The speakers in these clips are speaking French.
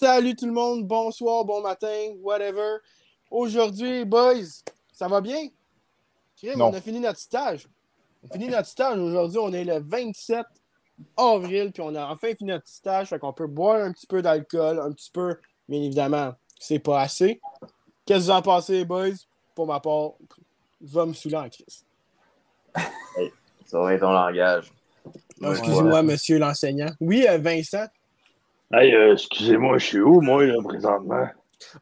Salut tout le monde, bonsoir, bon matin, whatever. Aujourd'hui, boys, ça va bien? Crime, on a fini notre stage. On a fini notre stage aujourd'hui, on est le 27 avril, puis on a enfin fini notre stage, fait qu'on peut boire un petit peu d'alcool, un petit peu, bien évidemment, c'est pas assez. Qu'est-ce que vous en pensez, boys? Pour ma part, va me saouler en crise. Hey, ça va être ton langage. Excusez-moi, monsieur l'enseignant. Oui, euh, Vincent. Hey, euh, excusez-moi, je suis où, moi, là, présentement?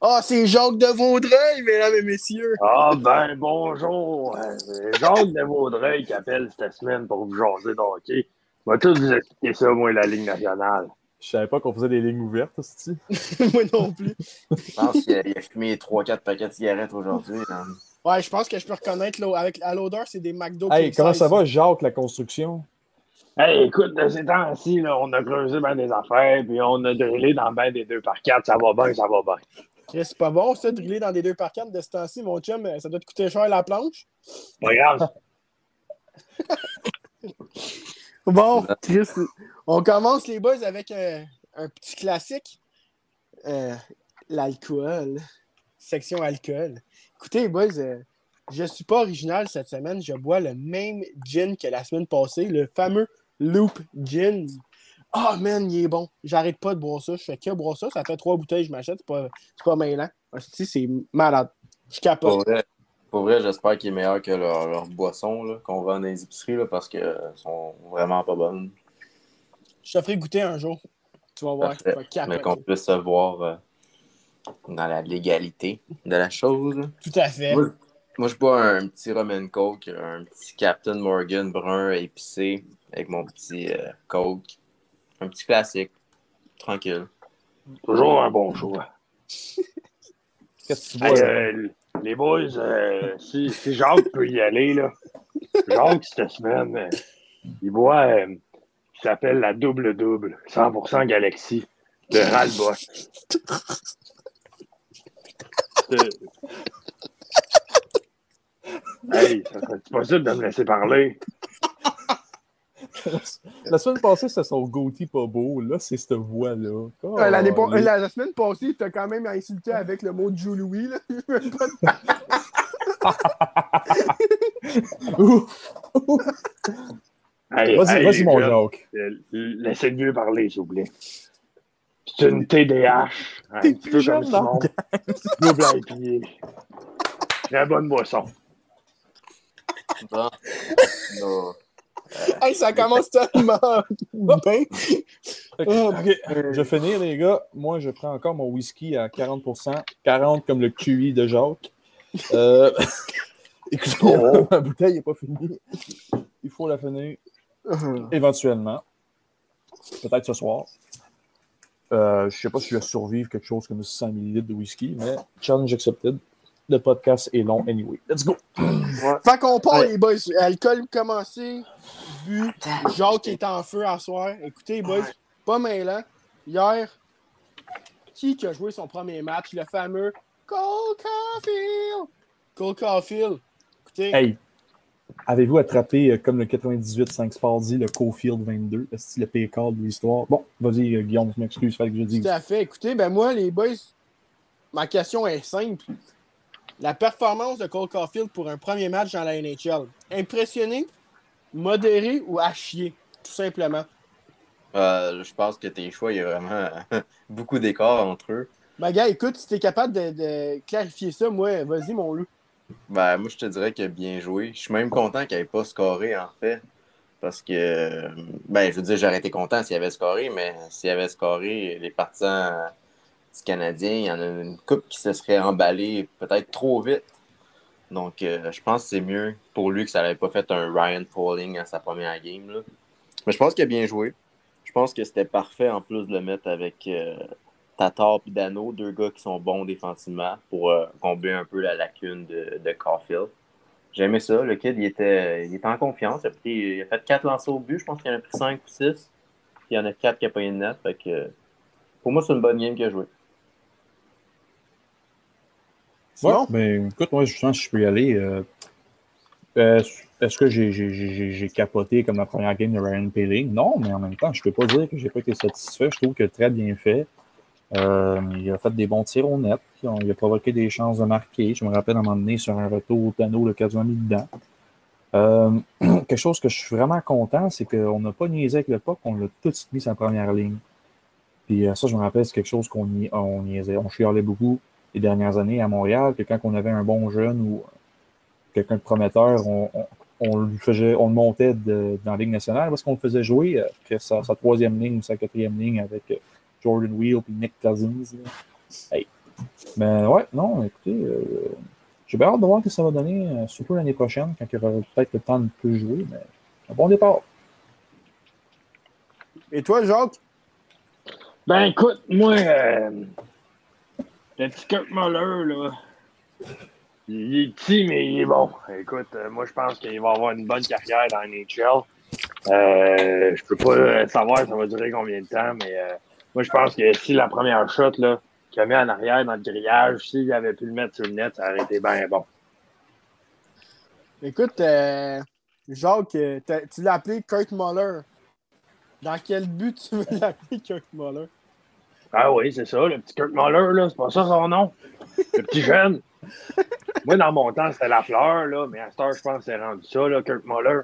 Ah, c'est Jacques de Vaudreuil, mesdames et messieurs. Ah, ben, bonjour. Euh, C'est Jacques de Vaudreuil qui appelle cette semaine pour vous jaser de hockey. Va tout vous expliquer ça, moi, la Ligue nationale. Je savais pas qu'on faisait des lignes ouvertes, aussi. Moi non plus. Je pense qu'il a, a fumé 3-4 paquets de cigarettes aujourd'hui. hein. Ouais, je pense que je peux reconnaître avec à l'odeur, c'est des McDo. Hey, comment ça va, Jacques, la construction? Hey, écoute, de ces temps-ci, là, on a creusé ben des affaires, puis on a drillé dans ben des 2 par 4 Ça va bien, ça va bien. Chris, C'est pas bon, ça, driller dans des deux par quatre de ce temps-ci, mon chum. euh, Ça doit te coûter cher la planche. Regarde, Bon, Chris, on commence les boys avec euh, un petit classique. Euh, L'alcool. Section alcool. Écoutez, les boys, euh, je suis pas original cette semaine. Je bois le même gin que la semaine passée, le fameux Loop Gin. Ah, man, il est bon. J'arrête pas de boire ça. Je fais que boire ça. Ça fait trois bouteilles, je m'achète. C'est pas, pas mêlant. Hostie, c'est malade. Je Pour capote. vrai, pour vrai, j'espère qu'il est meilleur que leur, leur boisson qu'on vend dans les épiceries là, parce qu'elles sont vraiment pas bonnes. Je te ferai goûter un jour. Tu vas voir. Parfait. Tu vas Mais qu'on puisse se voir euh, dans la légalité de la chose. Tout à fait. Moi, je bois un petit rum and coke, un petit Captain Morgan brun épicé avec mon petit euh, coke. Un petit classique. Tranquille. toujours un bon choix. Qu'est-ce que tu bois? Euh, les boys, euh, si, si Jacques peut y aller, là. Jacques, cette semaine, euh, il boit euh, qui s'appelle la double-double, 100% Galaxy, de Ralbot. Hey, ça serait possible de me laisser parler? La semaine passée, c'était son goatee pas beau. Là, c'est cette voix-là. Euh, Oh, euh, la, la semaine passée, t'as quand même insulté avec le mot de Joe Louis. Là. Ouf! Hey, Vas-y, hey, vas-y, mon gars, Jacques. euh, Laissez le mieux parler, s'il vous plaît. C'est une TDH. T'es petit plus peu comme jeune, non? Simon. Double IPA. Très bonne boisson. Bon. Non. Hey, ça commence tellement bien. Oh, Ok, je vais finir, les gars. Moi, je prends encore mon whisky à 40%. 40 comme le QI de Jacques. Euh... Écoutez, Oh. ma bouteille n'est pas finie. Il faut la finir éventuellement. Peut-être ce soir. Euh, je ne sais pas si je vais survivre quelque chose comme 600 ml de whisky, mais challenge accepted. Le podcast est long anyway. Let's go! Fait qu'on part, Ouais. les boys. Alcool commencé, bu. Jacques est en feu à soir. Écoutez, les boys, pas mêlant. Hier, qui qui a joué son premier match? Le fameux Cole Caulfield. Cole Caulfield. Écoutez, Hey, avez-vous attrapé, euh, comme le 98 5 Sports dit, le Cofield 22? Est-ce le pire call de l'histoire? Bon, vas-y, euh, Guillaume, je m'excuse, fallait que je dise. Tout à fait. Écoutez, ben moi, les boys, ma question est simple. La performance de Cole Caulfield pour un premier match dans la NHL. Impressionné, modéré ou à chier? Tout simplement? Euh, je pense que tes choix, il y a vraiment beaucoup d'écart entre eux. Ben, gars, écoute, si t'es capable de, de clarifier ça, moi, vas-y, mon loup. Ben, moi, je te dirais qu'il a bien joué. Je suis même content qu'il n'ait pas scoré, en fait. Parce que, ben, je veux dire, j'aurais été content s'il avait scoré, mais s'il avait scoré, les partisans Canadien, il y en a une coupe qui se serait emballée peut-être trop vite. Donc, euh, je pense que c'est mieux pour lui que ça n'avait pas fait un Ryan Pauling à sa première game. Là. Mais je pense qu'il a bien joué. Je pense que c'était parfait en plus de le mettre avec euh, Tatar et Dano, deux gars qui sont bons défensivement pour euh, combler un peu la lacune de, de Caulfield. J'aimais ça. Le kid, il était, il était en confiance. Il a, fait 4 lancers au but. Je pense qu'il en a pris 5 ou 6. Il y en a 4 qui n'ont pas eu de net. Pour moi, c'est une bonne game qu'il a joué. Ouais, Sinon, ben, écoute, moi, je pense que je peux y aller. euh, euh, Est-ce que j'ai- capoté comme la première game de Ryan Paling? Non, mais en même temps, je peux pas dire que j'ai pas été satisfait. Je trouve que très bien fait. Euh, il a fait des bons tirs au net. Il a provoqué des chances de marquer. Je me rappelle à un moment donné sur un retour au panneau, le quasiment mis dedans. Euh, quelque chose que je suis vraiment content, c'est qu'on n'a pas niaisé avec le POC, on l'a tout de suite mis la première ligne. Puis ça, je me rappelle, c'est quelque chose qu'on on niaisait. On chialait beaucoup les dernières années à Montréal, que quand on avait un bon jeune ou quelqu'un de prometteur, on, on, le faisait, on le montait dans la Ligue nationale parce qu'on le faisait jouer, que sa, sa, troisième ligne ou sa quatrième ligne avec Jordan Wheel et Nick Cousins. Hey. Mais ouais, non, écoutez, euh, j'ai bien hâte de voir ce que ça va donner, euh, surtout l'année prochaine, quand il y aura peut-être le temps de plus jouer, mais un bon départ. Et toi, Jacques? Ben écoute, moi, euh, le petit Kurt Muller, là, il est petit, mais il est bon. Écoute, moi, je pense qu'il va avoir une bonne carrière dans NHL. Euh, je peux pas savoir ça va durer combien de temps, mais moi, je pense que si la première shot qu'il a mis en arrière dans le grillage, s'il avait pu le mettre sur le net, ça aurait été bien bon. Écoute, euh, Jacques, euh, tu l'as appelé Kurt Muller. Dans quel but tu veux l'appeler Kurt Muller? Ah oui, c'est ça, le petit Kurt Muller, là, c'est pas ça son nom. Le petit jeune. Moi, dans mon temps, c'était la fleur, là, mais à ce temps, je pense que c'est rendu ça, là, Kurt Muller.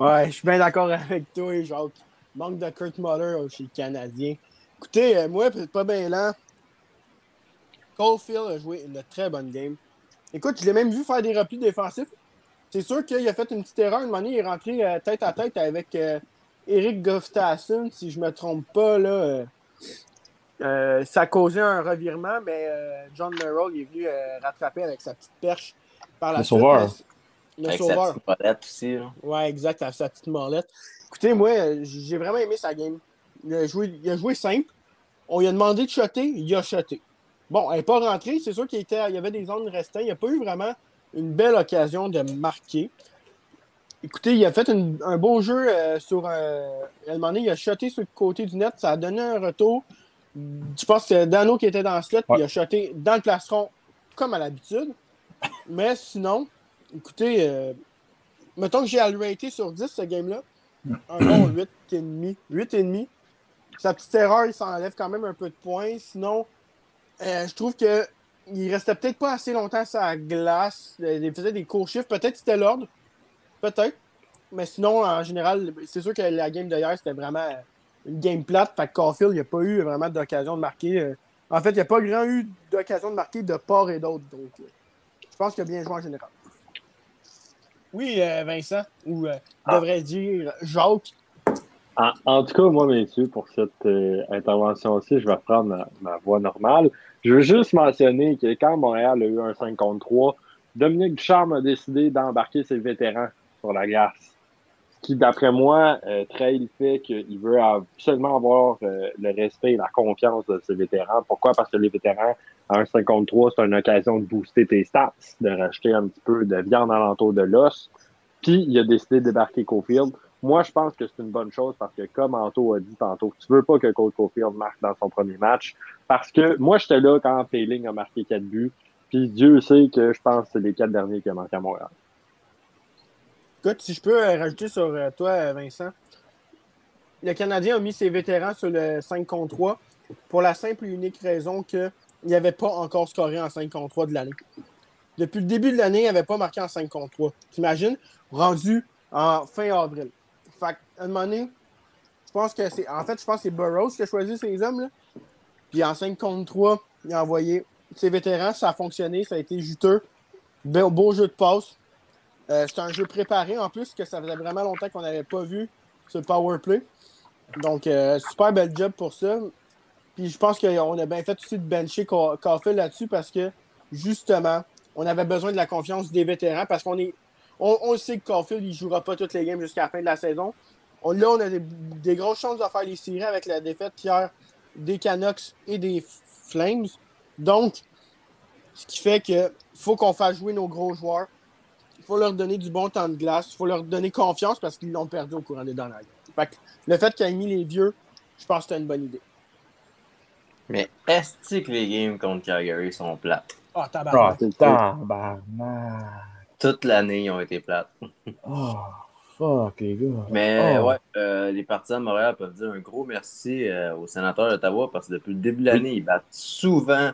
Ouais, je suis bien d'accord avec toi, Jacques. Manque de Kurt Muller chez le Canadien. Écoutez, euh, moi, pas bien lent. Caulfield a joué une très bonne game. Écoute, je l'ai même vu faire des replis défensifs. C'est sûr qu'il a fait une petite erreur. Une manière, il est rentré euh, tête à tête avec euh, Eric Gustafsson, si je ne me trompe pas. Là, ça a causé un revirement, mais John Merrill est venu rattraper avec sa petite perche par la Le sauveur. Le avec sauveur. sa petite molette aussi. Là. Ouais, exact, avec sa petite molette. Écoutez, moi, j'ai vraiment aimé sa game. Il a, joué, il a joué simple. On lui a demandé de shotter, il a shoté. Bon, elle n'est pas rentrée. C'est sûr qu'il il y avait des zones restantes. Il n'a pas eu vraiment une belle occasion de marquer. Écoutez, il a fait une, un beau jeu euh, sur. À un moment donné, il a shoté sur le côté du net. Ça a donné un retour. Je pense que c'est Dano qui était dans le slot. Ouais. Il a shoté dans le plastron, comme à l'habitude. Mais sinon, écoutez, euh, mettons que j'ai à le rater sur 10 ce game-là. Un bon 8,5. 8,5. Sa petite erreur, il s'enlève quand même un peu de points. Sinon, euh, je trouve que il restait peut-être pas assez longtemps sur la glace. Euh, Il faisait des courts chiffres. Peut-être que c'était l'ordre. Peut-être. Mais sinon, en général, c'est sûr que la game d'hier, c'était vraiment une game plate. Fait que Caulfield, il n'y a pas eu vraiment d'occasion de marquer. euh, En fait, il n'y a pas grand eu d'occasion de marquer de part et d'autre. Donc, euh, je pense qu'il a bien joué en général. Oui, euh, Vincent, ou euh, Ah. devrais dire Jacques? En, en tout cas, moi, messieurs, pour cette euh, intervention-ci, je vais reprendre ma, ma voix normale. Je veux juste mentionner que quand Montréal a eu un 5 contre 3, Dominique Ducharme a décidé d'embarquer ses vétérans sur la glace. Ce qui, d'après moi, euh, trahit le fait qu'il veut absolument avoir euh, le respect et la confiance de ses vétérans. Pourquoi? Parce que les vétérans, à un 5 contre 3, c'est une occasion de booster tes stats, de racheter un petit peu de viande alentour de l'os. Puis, il a décidé de débarquer Cofield. Moi, je pense que c'est une bonne chose parce que, comme Anto a dit tantôt, tu veux pas que Cole Caulfield marque dans son premier match. Parce que moi, j'étais là quand Failing a marqué quatre buts. Puis Dieu sait que je pense que c'est les quatre derniers qui ont manqué à Montréal. Écoute, si je peux euh, rajouter sur euh, toi, euh, Vincent. Le Canadien a mis ses vétérans sur le 5 contre 3 pour la simple et unique raison qu'il n'avait pas encore scoré en 5 contre 3 de l'année. Depuis le début de l'année, il n'avait pas marqué en 5 contre 3. T'imagines? Rendu en fin avril. Fait qu'à un moment donné, je pense que c'est. En fait, je pense que c'est Burroughs qui a choisi ces hommes. Là. Puis en 5 contre 3, il a envoyé ses vétérans. Ça a fonctionné, ça a été juteux. Beau jeu de passe. Euh, c'est un jeu préparé en plus, que ça faisait vraiment longtemps qu'on n'avait pas vu ce power play. Donc, euh, super bel job pour ça. Puis je pense qu'on a bien fait aussi de bencher Caulfield là-dessus parce que, justement, on avait besoin de la confiance des vétérans parce qu'on est. On, on sait que Caulfield, il ne jouera pas toutes les games jusqu'à la fin de la saison. On, là, on a des, des, grosses chances de faire les séries avec la défaite hier des Canucks et des Flames. Donc, ce qui fait qu'il faut qu'on fasse jouer nos gros joueurs. Il faut leur donner du bon temps de glace. Il faut leur donner confiance parce qu'ils l'ont perdu au courant des dernières. Fait que le fait qu'il ait mis les vieux, je pense que c'était une bonne idée. Mais est-ce que les games contre Calgary sont plates? Ah, oh, Ah, tabarnak. tabarnak. Toute l'année, ils ont été plates. Oh. Fuck, les gars. Mais Oh. ouais, euh, les partisans de Montréal peuvent dire un gros merci euh, aux sénateurs d'Ottawa parce que depuis le début de l'année, ils battent souvent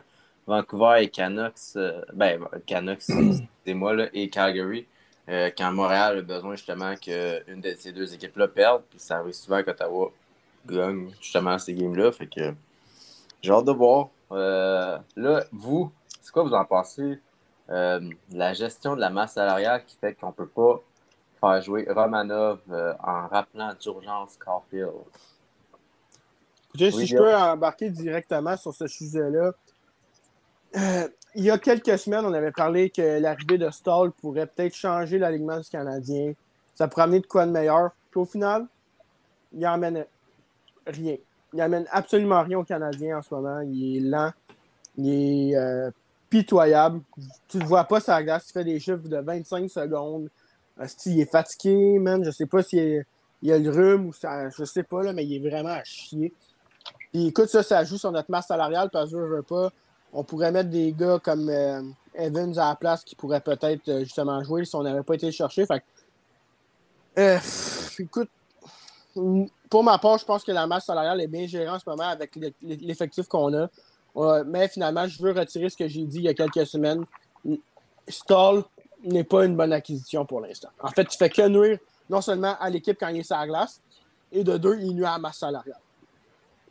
Vancouver et Canucks. euh, ben, Canucks, c'est moi, là, et Calgary. euh, quand Montréal a besoin justement qu'une de ces deux équipes-là perde. Puis ça arrive souvent qu'Ottawa gagne justement ces games-là. Fait que j'ai hâte de voir. Euh, là, vous, c'est quoi vous en pensez? Euh, la gestion de la masse salariale qui fait qu'on peut pas faire jouer Romanov euh, en rappelant d'urgence Caulfield? Écoutez, Oui, si je peux embarquer directement sur ce sujet-là, euh, il y a quelques semaines, on avait parlé que l'arrivée de Stall pourrait peut-être changer l'alignement du Canadien. Ça pourrait amener de quoi de meilleur. Puis au final, il emmène rien. Il amène absolument rien au Canadien en ce moment. Il est lent. Il est euh, pitoyable. Tu le vois pas la glace. Il fait des chiffres de 25 secondes. Il est fatigué, man. Je sais pas s'il il a le rhume ou ça. Je sais pas, là, mais il est vraiment à chier. Puis écoute, ça, ça joue sur notre masse salariale parce que je veux pas. On pourrait mettre des gars comme euh, Evans à la place qui pourraient peut-être euh, justement jouer si on n'avait pas été chercher. Fait euh, écoute, pour ma part, je pense que la masse salariale est bien gérée en ce moment avec l'e- l'effectif qu'on a. Mais finalement, je veux retirer ce que j'ai dit il y a quelques semaines. Stall n'est pas une bonne acquisition pour l'instant. En fait, tu fais que nuire non seulement à l'équipe quand il est sur la glace, et de deux, il nuit à la masse salariale.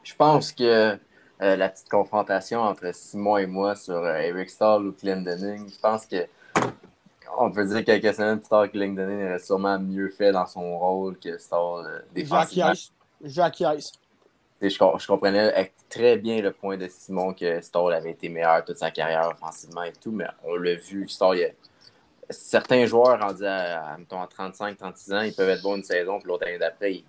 Je pense que euh, la petite confrontation entre Simon et moi sur euh, Eric Stahl ou Clendening, je pense que on peut dire quelques semaines plus tard que Clendening aurait sûrement mieux fait dans son rôle que Stahl euh, défensivement. J'acquiesce. Je, je comprenais très bien le point de Simon que Stall avait été meilleur toute sa carrière offensivement et tout, mais on l'a vu, Stall, il a- certains joueurs rendus à, à, à 35-36 ans, ils peuvent être bons une saison, puis l'autre année d'après, ils,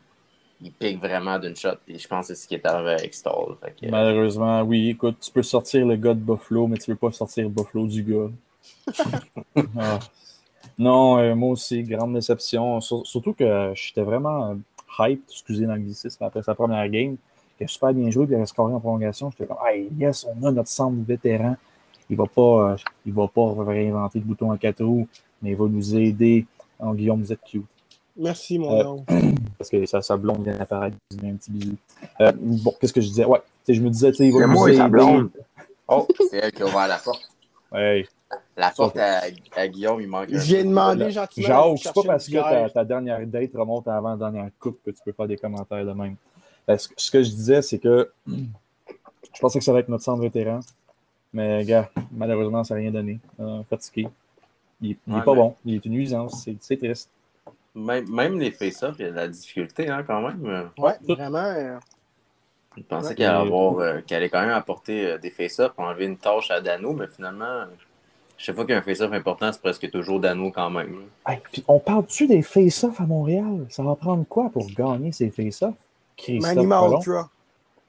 ils piquent vraiment d'une shot. Et je pense que c'est ce qui est arrivé avec Stall. Fait que, Malheureusement, oui, écoute, tu peux sortir le gars de Buffalo, mais tu peux pas sortir Buffalo du gars. Ah. Non, euh, moi aussi, grande déception. Sur- surtout que j'étais vraiment euh, hype, excusez l'anglicisme, après sa première game. Il a super bien joué, puis il a scoré en prolongation. J'étais comme, hey, yes, on a notre centre vétéran. Il va pas, euh, il va pas réinventer le bouton à quatre roues, mais il va nous aider. En Guillaume, vous êtes cute. Merci, mon Euh, homme. Parce que sa, sa blonde vient d'apparaître. Je lui dis Un petit bisou. Euh, bon, qu'est-ce que je disais? Ouais, je me disais, tu sais, il va C'est nous moi, aider. sa blonde. Oh, c'est elle qui a ouvert la porte. Ouais. La porte à, à Guillaume, il manque un J'ai demandé gentiment. Jacques, c'est pas parce que ta, dernière date remonte avant la dernière coupe que tu peux faire des commentaires de même. Euh, Ce, ce que je disais, c'est que je pensais que ça allait être notre centre vétéran. Mais, gars, malheureusement, ça n'a rien donné. Euh, fatigué. Il n'est Ouais, pas mais- bon. Il est une nuisance. C'est triste. Même, même les face-offs, il y a de la difficulté hein, quand même. Ouais, vraiment. euh, Je pensais Ouais. qu'elle allait, avoir, euh, allait quand même apporter euh, des face-offs pour enlever une tâche à Dano, mais finalement, chaque fois qu'il y a un face-off important, c'est presque toujours Dano quand même. Hey, puis on parle-tu des face-offs à Montréal? Ça va prendre quoi pour gagner ces face-offs? Manny? Maltra.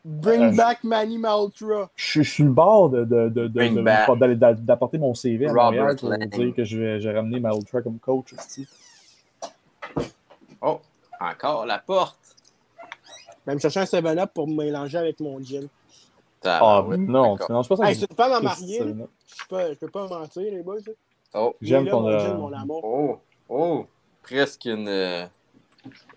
Bring Euh, back Manny Maltra. Je, je suis le bord de, de, de, d'apporter mon CV à Robert Montréal pour Lang. dire que je vais- j'ai ramené ma Ultra comme coach. aussi. Encore la porte! Même chercher un 7-Up pour me mélanger avec mon gin. Ah, ouais, non, tu mélanges pas ça. Hey, c'est une femme à marier. Je je peux pas mentir, les boys. Oh, J'aime qu'on mon gin, mon amour. oh, oh, presque une, euh,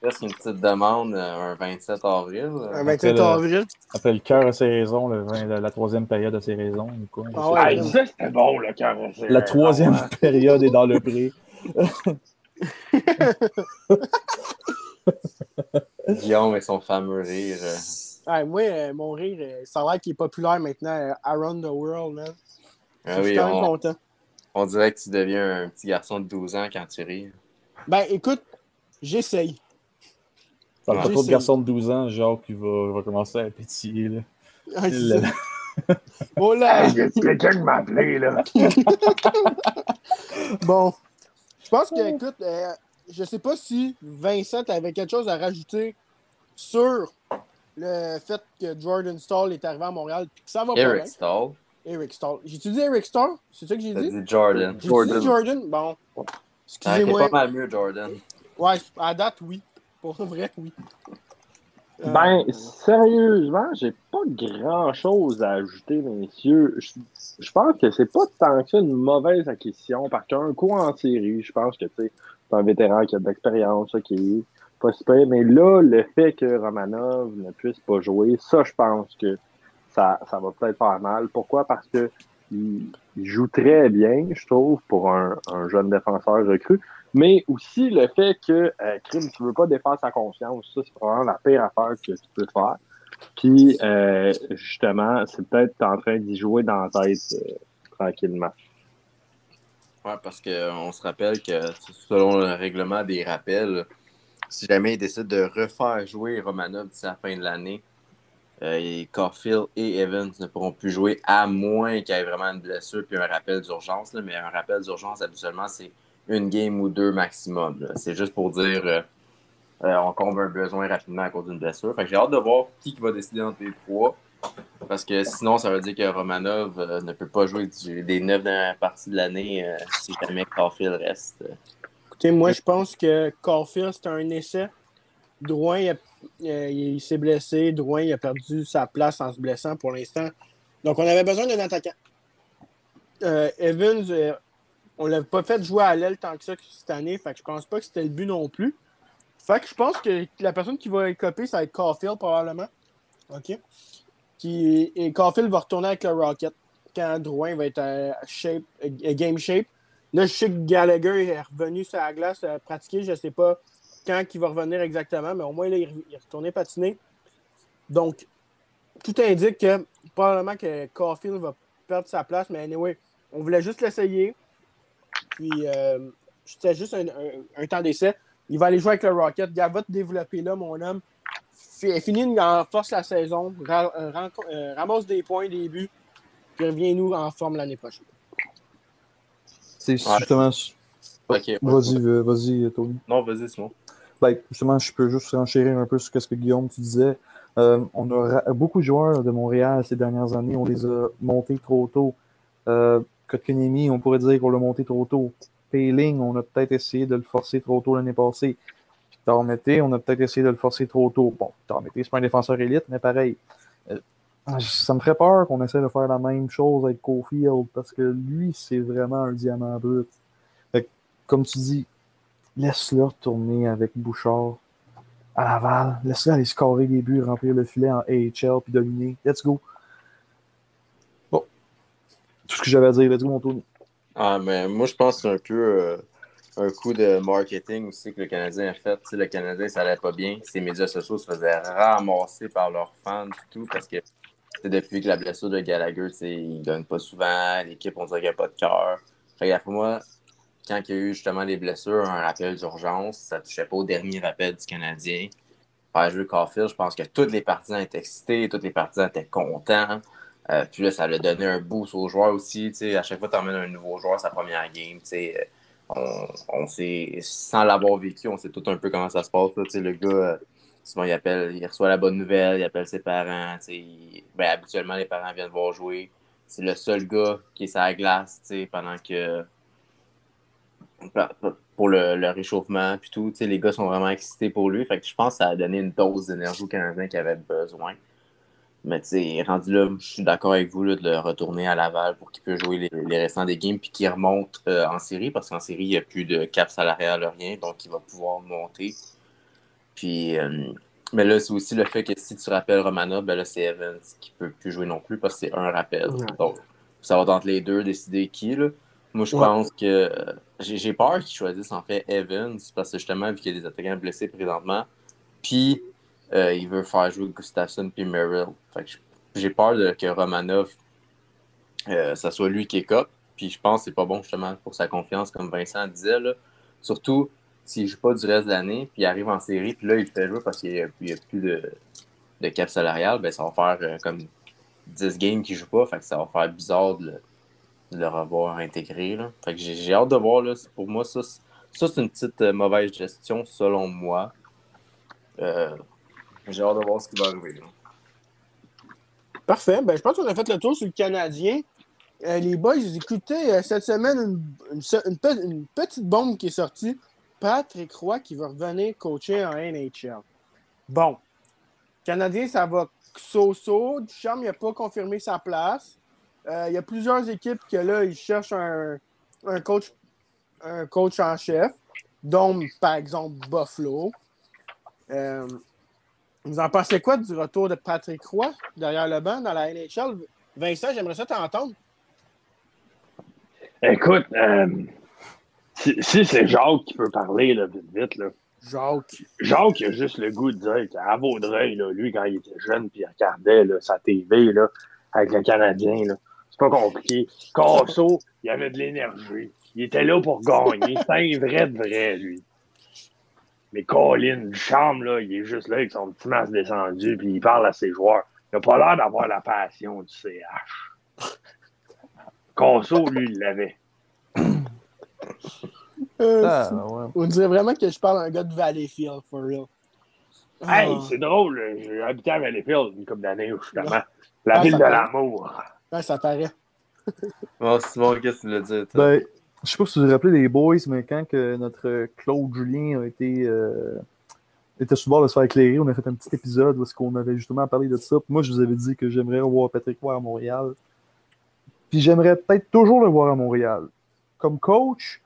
presque une petite demande euh, un 27 avril. euh. Un 27 le- avril. Après le cœur à ses raisons, le vingt- la, la troisième période à ses raisons. ou quoi, je Ah sais ouais, pas. Hey, ça, c'était bon, le cœur. La troisième période est dans le pré. Guillaume et son fameux rire. euh. Ouais, moi, euh, mon rire, euh, ça a l'air qu'il est populaire maintenant around the world, man. Ah je suis quand même on, content. on dirait que tu deviens un petit garçon de 12 ans quand tu ris. Ben, écoute, j'essaye. Ouais. pas trop de garçon de 12 ans, Jacques, il va, va commencer à pétiller. Là. Ah, Là. Oh là! Hey, y a quelqu'un qui m'a appelé, là? Bon. Je pense que, écoute, euh, je sais pas si Vincent avait quelque chose à rajouter sur le fait que Jordan Stall est arrivé à Montréal et que ça va pas Eric bien. Stall. Eric Stall. J'ai-tu dit Eric Stall? C'est ça que j'ai dit? dit Jordan. J'ai dit Jordan? Bon. Ça aurait été Excusez-moi. pas mal mieux, Jordan. Ouais, à date, oui. Pour vrai, oui. Euh, ben, sérieusement, j'ai pas grand chose à ajouter, messieurs. Je, je pense que c'est pas tant que ça une mauvaise acquisition, parce qu'un coup en série, je pense que c'est un vétéran qui a de l'expérience, qui est pas super. Mais là, le fait que Romanov ne puisse pas jouer, ça, je pense que ça, ça va peut-être faire mal. Pourquoi? Parce que il, joue très bien, je trouve, pour un, un jeune défenseur recru mais aussi le fait que euh, tu ne veux pas défendre sa confiance. Ça, c'est probablement la pire affaire que tu peux faire. Puis, euh, justement, c'est peut-être en train d'y jouer dans la tête euh, tranquillement. Oui, parce qu'on se rappelle que selon le règlement des rappels, si jamais il décide de refaire jouer Romanov d'ici la fin de l'année, euh, Caulfield et Evans ne pourront plus jouer à moins qu'il y ait vraiment une blessure puis un rappel d'urgence. Mais un rappel d'urgence, habituellement, c'est une game ou deux maximum. C'est juste pour dire euh, euh, on comble un besoin rapidement à cause d'une blessure. J'ai hâte de voir qui va décider entre les trois. Parce que sinon, ça veut dire que Romanov euh, ne peut pas jouer des neuf dernières parties de l'année si jamais Caulfield reste. Écoutez, moi, je pense que Caulfield, c'est un essai. Drouin, il, s'est blessé. Drouin, il a perdu sa place en se blessant pour l'instant. Donc, on avait besoin d'un attaquant. Evans, on l'a pas fait jouer à l'aile tant que ça cette année, fait que je pense pas que c'était le but non plus. Fait que je pense que la personne qui va copier, ça va être Caulfield probablement. OK? Qui, et Caulfield va retourner avec le Rocket quand Drouin va être à, shape, game shape. Là, je sais que Gallagher est revenu sur la glace à pratiquer. Je ne sais pas quand il va revenir exactement, mais au moins, là, il est retourné patiner. Donc, tout indique que probablement que Caulfield va perdre sa place, mais anyway, on voulait juste l'essayer. Puis, euh, c'était juste un, temps d'essai. Il va aller jouer avec le Rocket. Il va te développer là, mon homme. Finit en force la saison. Euh, euh, ramasse des points, des buts. Puis reviens-nous en forme l'année prochaine. C'est justement. Vas-y, vas-y, Tony. Non, vas-y, Simon. Ben, justement, je peux juste enchérir un peu sur ce que Guillaume tu disais. on a beaucoup de joueurs de Montréal ces dernières années, on les a montés trop tôt. Kotkaniemi, on pourrait dire qu'on l'a monté trop tôt. Payling, on a peut-être essayé de le forcer trop tôt l'année passée. On a peut-être essayé de le forcer trop tôt. Bon, Tormeté, c'est pas un défenseur élite, mais pareil. Euh, ça me ferait peur qu'on essaie de faire la même chose avec Cofield parce que lui, c'est vraiment un diamant brut. comme tu dis, laisse-le retourner avec Bouchard à Laval. Laisse-le aller scorer des buts, remplir le filet en AHL puis dominer. Let's go tout ce que j'avais à dire. Let's go, mon Tony. Ah, mais moi, je pense que c'est un peu euh, un coup de marketing aussi que le Canadien a fait. le Canadien, ça allait pas bien. Ses médias sociaux se faisaient ramasser par leurs fans tout parce que depuis que la blessure de Gallagher, il ne donne pas souvent. L'équipe, on dirait qu'il n'y a pas de cœur. Pour moi, quand il y a eu justement les blessures, un rappel d'urgence, ça touchait pas au dernier rappel du Canadien. Faire jouer Caulfield, je pense que tous les partisans étaient excités, tous les partisans étaient contents. Euh, puis là, ça a donné un boost aux joueurs aussi. À chaque fois que tu emmènes un nouveau joueur sa première game, euh, on, sait, sans l'avoir vécu, on sait tout un peu comment ça se passe. le gars, euh, souvent, il, appelle, il reçoit la bonne nouvelle, il appelle ses parents. Ben, habituellement, les parents viennent voir jouer. C'est le seul gars qui est sur la glace pendant que. Pour le, réchauffement, puis tout. Les gars sont vraiment excités pour lui. Fait que je pense que ça a donné une dose d'énergie au Canadien qu'il avait besoin. Mais tu sais, rendu là, je suis d'accord avec vous là, de le retourner à Laval pour qu'il puisse jouer les, restants des games puis qu'il remonte euh, en série parce qu'en série, il n'y a plus de cap salarial, rien, donc il va pouvoir monter. Puis, euh, mais là, c'est aussi le fait que si tu rappelles Romana, ben là, c'est Evans qui ne peut plus jouer non plus parce que c'est un rappel. Donc, ça va entre les deux décider qui. Là. Moi, je pense que j'ai peur qu'ils choisissent en fait Evans parce que justement, vu qu'il y a des attaquants blessés présentement, puis euh, il veut faire jouer Gustafsson puis Merrill. j'ai peur que Romanov, euh, ça soit lui qui est cop. Puis je pense que c'est pas bon justement pour sa confiance, comme Vincent disait. Là. Surtout s'il joue pas du reste de l'année, puis il arrive en série, puis là, il fait jouer parce qu'il n'y a, plus de, de, cap salarial, ben, ça va faire euh, comme 10 games qu'il joue pas. Fait que ça va faire bizarre de le, revoir intégré. Là. Fait que j'ai hâte de voir. Là. Pour moi, ça c'est une petite mauvaise gestion, selon moi. J'ai hâte de voir ce qui va arriver. Parfait. Ben, je pense qu'on a fait le tour sur le Canadien. Euh, les boys, écoutez, euh, cette semaine, une, petite bombe qui est sortie. Patrick Roy qui va revenir coacher en NHL. Bon. Canadien, ça va so-so. Duchamp, n'a pas confirmé sa place. Euh, il y a plusieurs équipes que là, ils cherchent un, un coach, un coach en chef, dont par exemple Buffalo. Vous en pensez quoi du retour de Patrick Roy derrière le banc dans la NHL? Vincent, j'aimerais ça t'entendre. Écoute, euh, si, si c'est Jacques qui peut parler là, vite, vite, là. Jacques. Jacques, il a juste le goût de dire qu'à Vaudreuil, là, lui, quand il était jeune, puis il regardait là, sa TV là, avec le Canadien, là, c'est pas compliqué. Corso, il avait de l'énergie. Il était là pour gagner. C'est un vrai de vrai, lui. Mais Colin, chambre, là, il est juste là avec son petit masque descendu, puis il parle à ses joueurs. Il n'a pas l'air d'avoir la passion du CH. Corso, lui, il l'avait. Euh, Ah, ouais. On dirait vraiment que je parle à un gars de Valleyfield, for real. Hey, Ah. c'est drôle, j'ai habité à Valleyfield une couple d'années, justement. La Ah, ville de l'amour. Ouais, ça paraît. Bon, Simon, qu'est-ce que tu voulais dire? toi? Ben, je sais pas si vous vous rappelez les boys, mais quand que notre Claude Julien a été, euh, était sur le bord de se faire éclairer, on a fait un petit épisode où est-ce qu'on avait justement parlé de ça. Moi, je vous avais dit que j'aimerais voir Patrick Roy à Montréal. Puis j'aimerais peut-être toujours le voir à Montréal. Comme coach,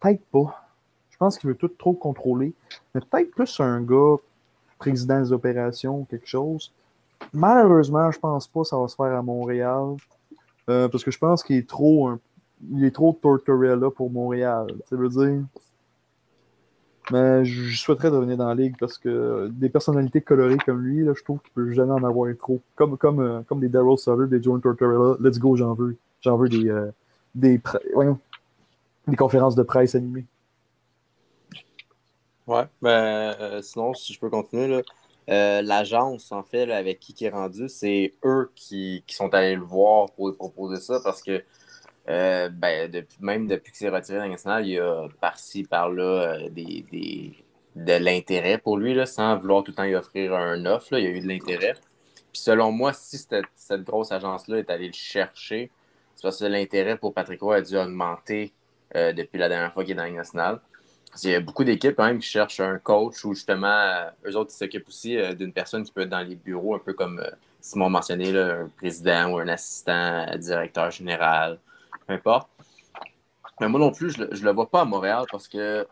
peut-être pas. Je pense qu'il veut tout trop contrôler. Mais peut-être plus un gars président des opérations quelque chose. Malheureusement, je pense pas que ça va se faire à Montréal. Euh, parce que je pense qu'il est trop il est trop Tortorella pour Montréal. Ça veut dire? Mais je souhaiterais revenir dans la ligue parce que des personnalités colorées comme lui, là, je trouve qu'il peut jamais en avoir trop. Comme, comme, euh, comme des Daryl Sutter, des John Tortorella. Let's go, j'en veux. J'en veux des, euh, des, des conférences de presse animées. Ouais, ben, euh, sinon, si je peux continuer, là, l'agence, en fait, avec qui qui est rendu, c'est eux qui, qui sont allés le voir pour lui proposer ça parce que, euh, ben, même depuis qu'il s'est retiré de la nationale, il y a par-ci, par-là euh, des, des- de l'intérêt pour lui, là, sans vouloir tout le temps lui offrir un offre. il y a eu de l'intérêt. Puis selon moi, si cette, cette grosse agence-là est allée le chercher, c'est parce que l'intérêt pour Patrick Roy a dû augmenter euh, depuis la dernière fois qu'il est dans la qu'il y a beaucoup d'équipes quand même qui cherchent un coach ou justement, eux autres, ils s'occupent aussi d'une personne qui peut être dans les bureaux, un peu comme Simon mentionné, un président ou un assistant directeur général, peu importe. Mais moi non plus, je, le- je le vois pas à Montréal parce que,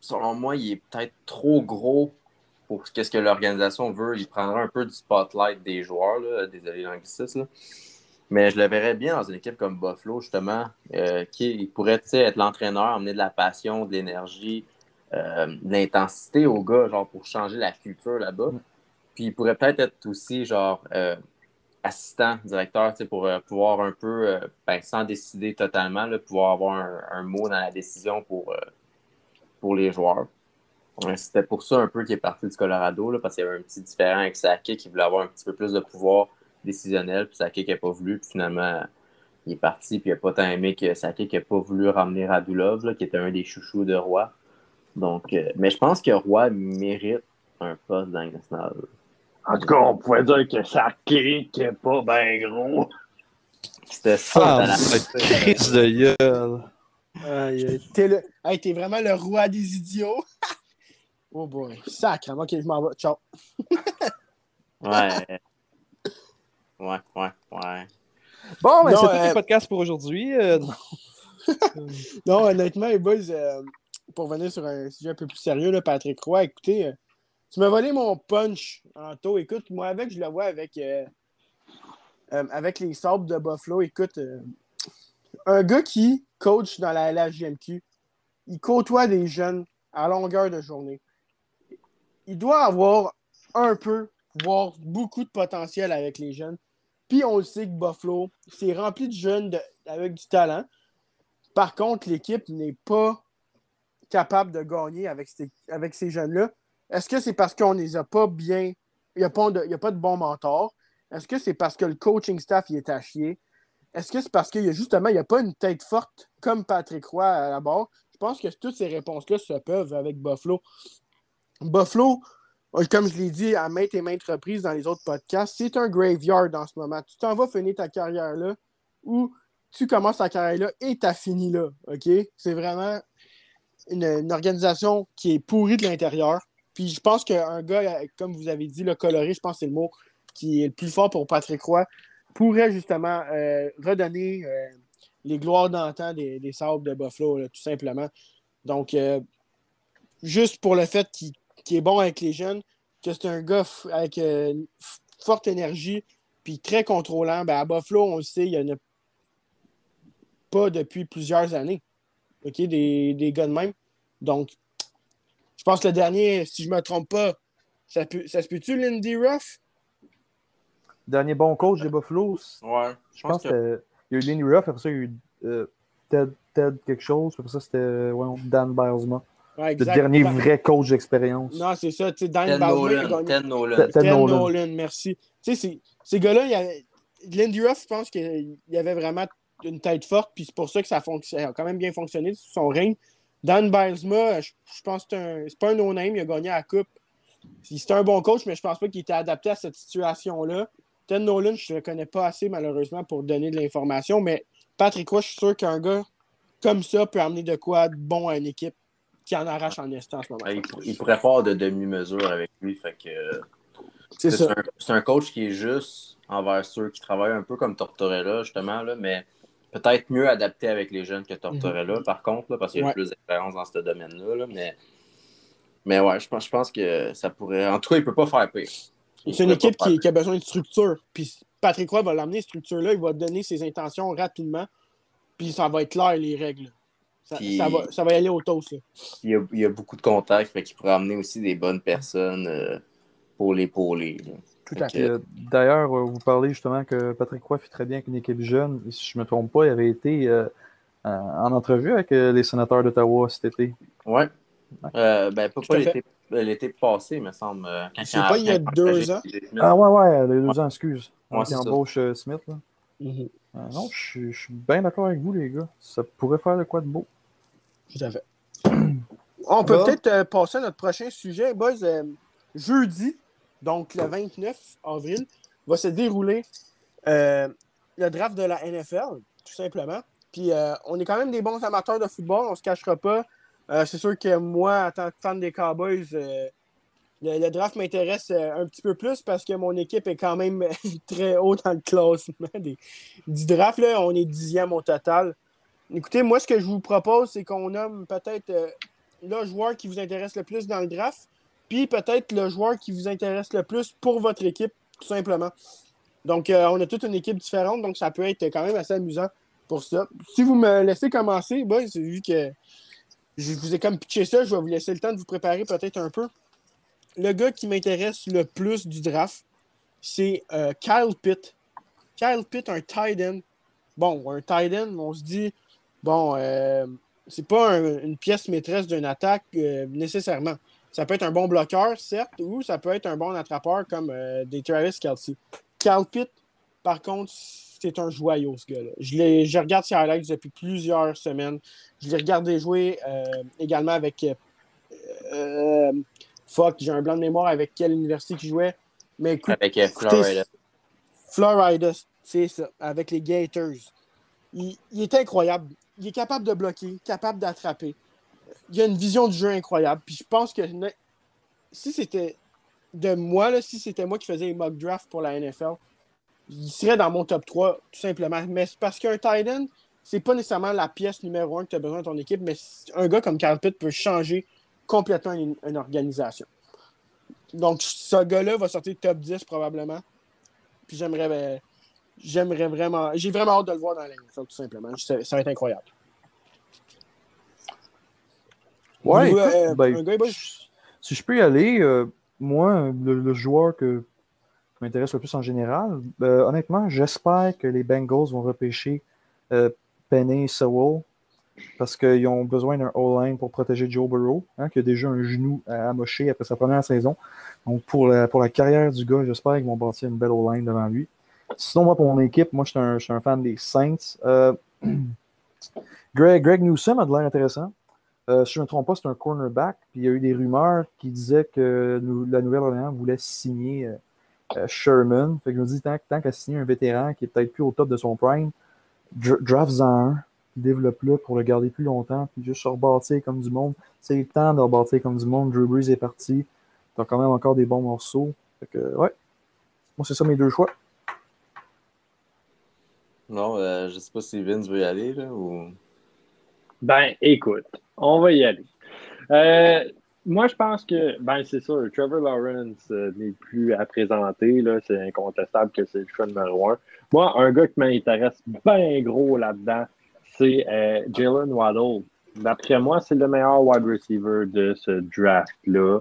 selon moi, il est peut-être trop gros pour ce que l'organisation veut. Il prendra un peu du spotlight des joueurs, là, désolé l'anglicisme. Mais je le verrais bien dans une équipe comme Buffalo, justement, euh, qui pourrait être l'entraîneur, amener de la passion, de l'énergie, euh, de l'intensité aux gars, genre pour changer la culture là-bas. Puis il pourrait peut-être être aussi, genre, euh, assistant, directeur, pour euh, pouvoir un peu, euh, ben, sans décider totalement, pouvoir avoir un, mot dans la décision pour, euh, les joueurs. C'était pour ça un peu qu'il est parti du Colorado, parce qu'il y avait un petit différent avec Sakic qui voulait avoir un petit peu plus de pouvoir décisionnel, puis Sakic n'a pas voulu, puis finalement, il est parti, puis il n'a pas tant aimé que Sakic n'a pas voulu ramener Radulov, là, qui était un des chouchous de Roy. Mais je pense que Roy mérite un poste dans la Ligue nationale. En tout cas, on pourrait dire que ça clique pas ben gros. C'était ça, Ah, dans la- crise de gueule. Aïe. T'es le... hey, t'es vraiment le roi des idiots. oh boy. Sacre. Ok, je m'en vais. Ciao. Ouais. Ouais, ouais, ouais. Bon, ben, Non, c'est tout euh, le podcast pour aujourd'hui. Euh, Non, honnêtement, les boys, euh, pour venir sur un sujet un peu plus sérieux, là, Patrick Roy, écoutez, euh, tu m'as volé mon punch en taux. Écoute, moi, avec, je le vois avec, euh, euh, avec les sabres de Buffalo. Écoute, euh, un gars qui coach dans la LHGMQ, il côtoie des jeunes à longueur de journée. Il doit avoir un peu, voire beaucoup de potentiel avec les jeunes. Puis on le sait que Buffalo, c'est rempli de jeunes avec du talent. Par contre, l'équipe n'est pas capable de gagner avec ces, avec ces jeunes-là. Est-ce que c'est parce qu'on ne les a pas bien. Il n'y a, pas de- y a pas de bon mentor? Est-ce que c'est parce que le coaching staff il est à chier? Est-ce que c'est parce qu'il y a justement il n'y a pas une tête forte comme Patrick Roy à la barre? Je pense que toutes ces réponses-là se peuvent avec Buffalo. Buffalo, euh, comme je l'ai dit à maintes et maintes reprises dans les autres podcasts, c'est un graveyard en ce moment. Tu t'en vas finir ta carrière là ou tu commences ta carrière là et tu as fini là. C'est vraiment une organisation qui est pourrie de l'intérieur. Puis je pense qu'un gars, euh, comme vous avez dit, le coloré, je pense que c'est le mot qui est le plus fort pour Patrick Roy, pourrait justement euh, redonner euh, les gloires d'antan des, des Sabres de Buffalo, tout simplement. Donc, juste pour le fait qu'il est bon avec les jeunes, que c'est un gars avec forte énergie, puis très contrôlant, ben à Buffalo, on le sait, il y en a pas depuis plusieurs années. OK, des, des gars de même. Donc, je pense que le dernier, si je me trompe pas, ça, peut, ça se peut-tu, Lindy Ruff? Dernier bon coach des Buffalo, Ouais, je pense que c'était- il y a eu Lenny Ruff, après ça, il y a eu euh, Ted, Ted quelque chose, après ça, c'était ouais, Dan Bilesma. Ouais, Le dernier vrai coach d'expérience. Non, c'est ça. Tu sais, Dan a Nolan. Ted Nolan. Ted- Ted Nolan. Nolan. merci. Tu sais, ces- ces gars-là, il y avait... Lindy Ruff, je pense qu'il y avait vraiment une tête forte, puis c'est pour ça que ça, fonc- ça a quand même bien fonctionné sous son règne. Dan Bilesma, je, je pense que c'est un- c'est pas un no-name, il a gagné la Coupe. C'est un bon coach, mais je pense pas qu'il était adapté à cette situation-là. Ted Nolan, je ne le connais pas assez, malheureusement, pour donner de l'information, mais Patrick Roy, je suis sûr qu'un gars comme ça peut amener de quoi de bon à une équipe qui en arrache en instant en ce moment. Il, pour- il pourrait faire de demi-mesure avec lui. Fait que, C'est c'est ça. un, c'est un coach qui est juste envers ceux qui travaillent un peu comme Tortorella, justement, là, mais peut-être mieux adapté avec les jeunes que Tortorella, par contre, là, parce qu'il y a Ouais. plus d'expérience dans ce domaine-là. là, mais, mais ouais, je pense, je pense que ça pourrait. En tout cas, il peut pas faire pire. C'est une équipe qui, qui a besoin de structure. Puis Patrick Roy va l'amener, cette structure-là. Il va donner ses intentions rapidement. Puis ça va être clair, les règles. Ça, Puis- ça va, ça va y aller au toast. là. Il y a, il y a beaucoup de contacts, fait qu'il pourrait amener aussi des bonnes personnes euh, pour l'épauler. là. Tout à fait. Euh, D'ailleurs, euh, vous parlez justement que Patrick Roy fait très bien avec une équipe jeune. Et si je ne me trompe pas, il avait été euh, en- en entrevue avec les sénateurs d'Ottawa cet été. Ouais. Euh, ben, pas, pas l'été l'été passé, me semble. C'est il pas il y a deux ans? Ah ouais, ouais, les deux ans, excuse. Ouais, Ouais, embauche euh, Smith. Là. Mhm. Euh, non, je suis- je suis bien d'accord avec vous, les gars. Ça pourrait faire le quoi de beau. Tout à fait. On peut peut-être euh, passer à notre prochain sujet. Boys, euh, jeudi, donc le 29 avril, va se dérouler euh, le draft de la NFL, tout simplement. Puis euh, on est quand même des bons amateurs de football, on se cachera pas. Euh, c'est sûr que moi, en tant que fan des Cowboys, le, draft m'intéresse un petit peu plus parce que mon équipe est quand même très haut dans le classement des- du draft. Là. On est dixième au total. Écoutez, moi, ce que je vous propose, c'est qu'on nomme peut-être le joueur qui vous intéresse le plus dans le draft, puis peut-être le joueur qui vous intéresse le plus pour votre équipe, tout simplement. Donc, euh, on a toute une équipe différente, donc ça peut être quand même assez amusant pour ça. Si vous me laissez commencer, boys, vu que je vous ai comme pitché ça, je vais vous laisser le temps de vous préparer peut-être un peu. Le gars qui m'intéresse le plus du draft, c'est euh, Kyle Pitt. Kyle Pitt, un tight end. Bon, un tight end, on se dit, bon, euh, c'est pas un- une pièce maîtresse d'une attaque nécessairement. Ça peut être un bon bloqueur, certes, ou ça peut être un bon attrapeur comme euh, des Travis Kelsey. Kyle Pitt, par contre, c'est un joyau, ce gars-là. Je, je regarde ses highlights depuis plusieurs semaines. Je l'ai regardé jouer euh, également avec. euh, fuck, j'ai un blanc de mémoire avec quelle université qu'il jouait. Mais écoute, Avec Florida. Florida, c'est ça, avec les Gators. Il, il est incroyable. Il est capable de bloquer, capable d'attraper. Il a une vision du jeu incroyable. Puis je pense que si c'était de moi, là, si c'était moi qui faisais les mock drafts pour la NFL, il serait dans mon top 3, tout simplement. Mais parce qu'un tight end, c'est pas nécessairement la pièce numéro 1 que tu as besoin de ton équipe, mais un gars comme Carl Pitt peut changer complètement une, organisation. Donc, ce gars-là va sortir top 10 probablement. Puis j'aimerais ben, j'aimerais vraiment. J'ai vraiment hâte de le voir dans la NFL, tout simplement. Ça va être incroyable. Ouais, écoute, euh, ben? Si je peux y aller, euh, moi, le, le joueur que, qui m'intéresse le plus en général, euh, honnêtement, j'espère que les Bengals vont repêcher Penny Sewell parce qu'ils ont besoin d'un O-line pour protéger Joe Burrow, hein, qui a déjà un genou à amocher après sa première saison. Donc, pour la, pour la carrière du gars, j'espère qu'ils vont bâtir une belle O-line devant lui. Sinon, moi, pour mon équipe, moi, je suis un, un fan des Saints. Greg, Greg Newsom a de l'air intéressant. Euh, si je ne me trompe pas, c'est un cornerback. Puis il y a eu des rumeurs qui disaient que la Nouvelle-Orléans voulait signer euh, euh, Sherman. Fait que je me dis, tant, tant qu'à signer un vétéran qui est peut-être plus au top de son prime, dra- draft-en un, développe-le pour le garder plus longtemps, puis juste rebâtir comme du monde. C'est le temps de rebâtir comme du monde. Drew Brees est parti. T'as quand même encore des bons morceaux. Fait que, ouais. Moi, c'est ça mes deux choix. Non, euh, je sais pas si Vince veut y aller, là, ou... Ben, écoute, on va y aller. Euh, moi, je pense que, ben, c'est sûr, Trevor Lawrence euh, n'est plus à présenter. Là, c'est incontestable que c'est le choix numéro un. Moi, un gars qui m'intéresse bien gros là-dedans, c'est euh, Jalen Waddle. D'après moi, c'est le meilleur wide receiver de ce draft-là,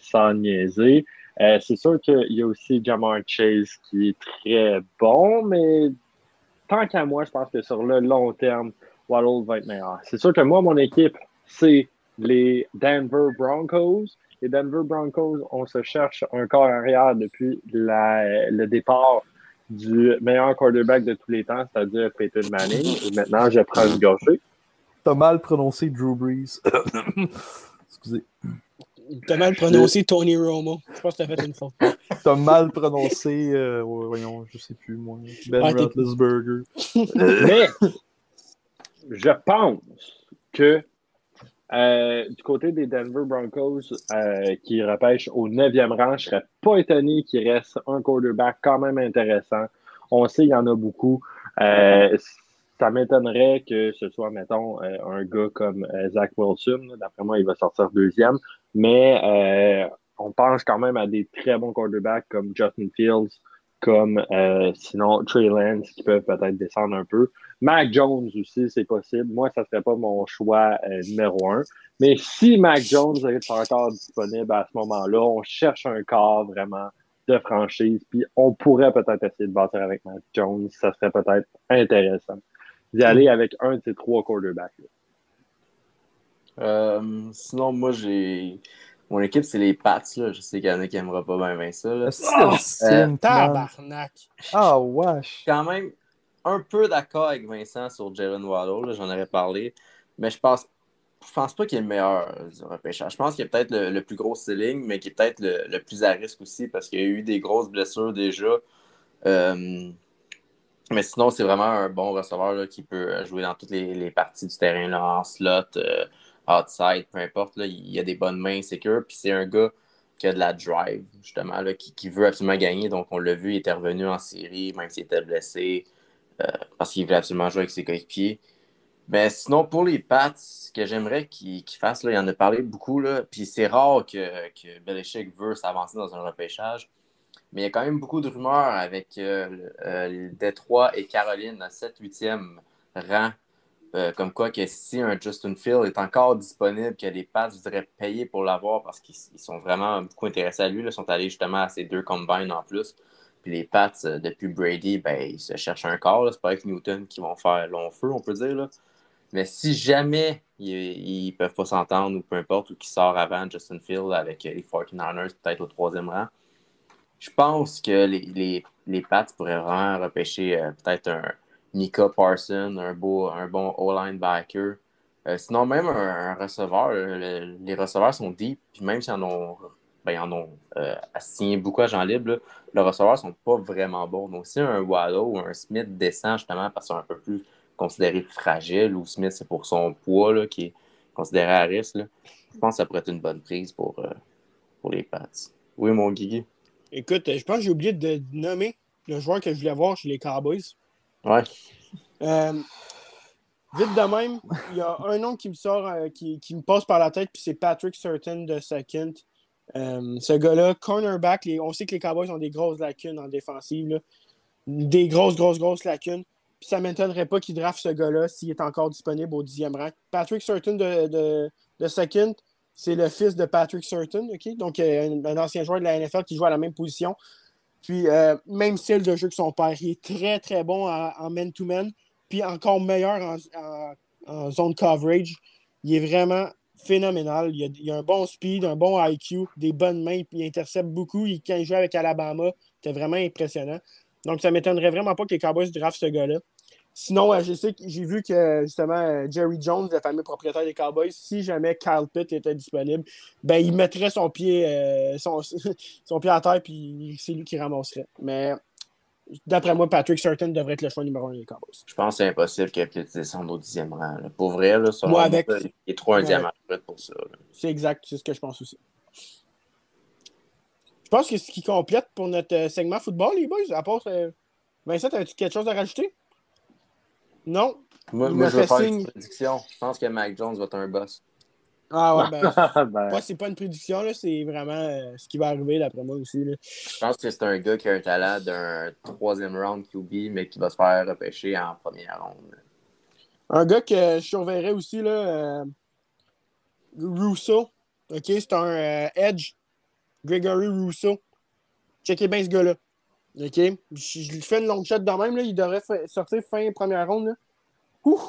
sans niaiser. C'est sûr qu'il y a aussi Jamar Chase qui est très bon, mais tant qu'à moi, je pense que sur le long terme, Waddle va être meilleur. C'est sûr que moi, mon équipe, c'est les Denver Broncos. Les Denver Broncos, on se cherche un corps arrière depuis la- le départ du meilleur quarterback de tous les temps, c'est-à-dire Peyton Manning. Et maintenant, je prends une gorgée. T'as mal prononcé Drew Brees. Excusez. T'as mal prononcé Tony Romo. Je pense que t'as fait une faute. T'as mal prononcé, euh, voyons, je sais plus, moi. Ben Ouais, t'es- Roethlisberger. Mais je pense que euh, du côté des Denver Broncos euh, qui repêchent au 9e rang, je serais pas étonné qu'il reste un quarterback quand même intéressant. On sait qu'il y en a beaucoup. Euh, ça m'étonnerait que ce soit, mettons, un gars comme Zach Wilson. D'après moi, il va sortir deuxième. Mais on pense quand même à des très bons quarterbacks comme Justin Fields, comme sinon Trey Lance qui peuvent peut-être descendre un peu. Mac Jones aussi, c'est possible. Moi, ça ne serait pas mon choix euh, numéro un. Mais si Mac Jones est encore disponible à ce moment-là, on cherche un corps vraiment de franchise, puis on pourrait peut-être essayer de bâtir avec Mac Jones. Ça serait peut-être intéressant d'y aller avec un de ces trois quarterbacks. Euh, sinon, moi, j'ai... Mon équipe, c'est les Pats, là. Je sais qu'il y en a qui n'aimera pas bien, bien ça, là. Ah, Tabarnak. Ah, wesh. quand même un peu d'accord avec Vincent sur Jalen Waddle, j'en avais parlé, mais je pense, je pense pas qu'il est le meilleur euh, du repêchage. Je pense qu'il est peut-être le, le plus gros ceiling, mais qu'il est peut-être le, le plus à risque aussi parce qu'il y a eu des grosses blessures déjà. Euh, mais sinon, c'est vraiment un bon receveur là, qui peut jouer dans toutes les, parties du terrain, là, en slot, euh, outside, peu importe. Là, il a des bonnes mains, c'est. Puis c'est un gars qui a de la drive, justement, là, qui, qui veut absolument gagner. Donc, on l'a vu, il était revenu en série, même s'il était blessé, parce qu'il voulait absolument jouer avec ses coéquipiers. Mais sinon, pour les Pats, ce que j'aimerais qu'ils fassent, là, il en a parlé beaucoup, là, puis c'est rare que, Belichick veut s'avancer dans un repêchage. Mais il y a quand même beaucoup de rumeurs avec euh, euh, Détroit et Caroline à 7-8e rang. Euh, comme quoi que si un Justin Field est encore disponible, que les Pats voudraient payer pour l'avoir parce qu'ils ils sont vraiment beaucoup intéressés à lui. Ils sont allés justement à ces deux combines en plus. Puis les Pats, euh, depuis Brady, ben, ils se cherchent un corps. C'est pas avec Newton qui vont faire long feu, on peut dire. Là. Mais si jamais ils, ils peuvent pas s'entendre ou peu importe, ou qu'ils sortent avant Justin Field avec euh, les 49ers, peut-être au troisième rang, je pense que les, les, les Pats pourraient vraiment repêcher euh, peut-être un Mika Parson, un, beau, un bon O-linebacker. Euh, sinon, même un, receveur, le- les receveurs sont deep, puis même s'ils en ont, ben, ils en ont euh, assigné beaucoup à Jean Libre, là, les receveurs sont pas vraiment bons. Donc, si un Waddle ou un Smith descend justement parce qu'ils sont un peu plus considérés fragiles, ou Smith c'est pour son poids là, qui est considéré à risque, là, je pense que ça pourrait être une bonne prise pour, euh, pour les Pats. Oui, mon Guigui. Écoute, je pense que j'ai oublié de nommer le joueur que je voulais voir chez les Cowboys. Ouais. Euh, vite de même, il y a un nom qui me sort, euh, qui, qui me passe par la tête, puis c'est Patrick Surtain de Second. Euh, ce gars-là, cornerback, on sait que les Cowboys ont des grosses lacunes en défensive. Des grosses, grosses, grosses lacunes. Puis ça ne m'étonnerait pas qu'il draft ce gars-là s'il est encore disponible au dixième rang. Patrick Surtain de, Second, c'est le fils de Patrick Surtain, OK? Donc, euh, un, ancien joueur de la NFL qui joue à la même position. Puis, euh, même style de jeu que son père. Il est très, très bon en man-to-man. Puis, encore meilleur en zone coverage. Il est vraiment phénoménal. Il a, a un bon speed, un bon IQ, des bonnes mains. Il intercepte beaucoup. Il, quand il jouait avec Alabama, c'était vraiment impressionnant. Donc, ça ne m'étonnerait vraiment pas que les Cowboys draftent ce gars-là. Sinon, euh, je sais que j'ai vu que justement euh, Jerry Jones, le fameux propriétaire des Cowboys, si jamais Kyle Pitt était disponible, ben il mettrait son pied, euh, son, son pied à terre, puis c'est lui qui ramasserait. Mais d'après moi, Patrick Surtain devrait être le choix numéro un des Cowboys. Je pense que c'est impossible qu'il puisse descendre au dixième rang. là. Pour vrai, là, selon Moi, avec- il est trop un Ouais. diamant pour ça. C'est exact, c'est ce que je pense aussi. Je pense que c'est ce qui complète pour notre euh, segment football, les boys. À part. euh, Vincent, as-tu quelque chose à rajouter? Non? Moi, je veux fait faire signe. une prédiction. Je pense que Mac Jones va être un boss. Ah ouais, ben. Ben, Moi, c'est pas une prédiction, là, c'est vraiment euh, ce qui va arriver d'après moi aussi. Là. Je pense que c'est un gars qui a un talent d'un troisième round QB, mais qui va se faire repêcher en première ronde. Un gars que je surveillerais aussi, là, euh, Rousseau. OK, c'est un euh, Edge. Gregory Rousseau. Checkez bien ce gars-là. OK? Je, je lui fais une long shot de même, là, il devrait sortir fin première ronde. Là. Ouh!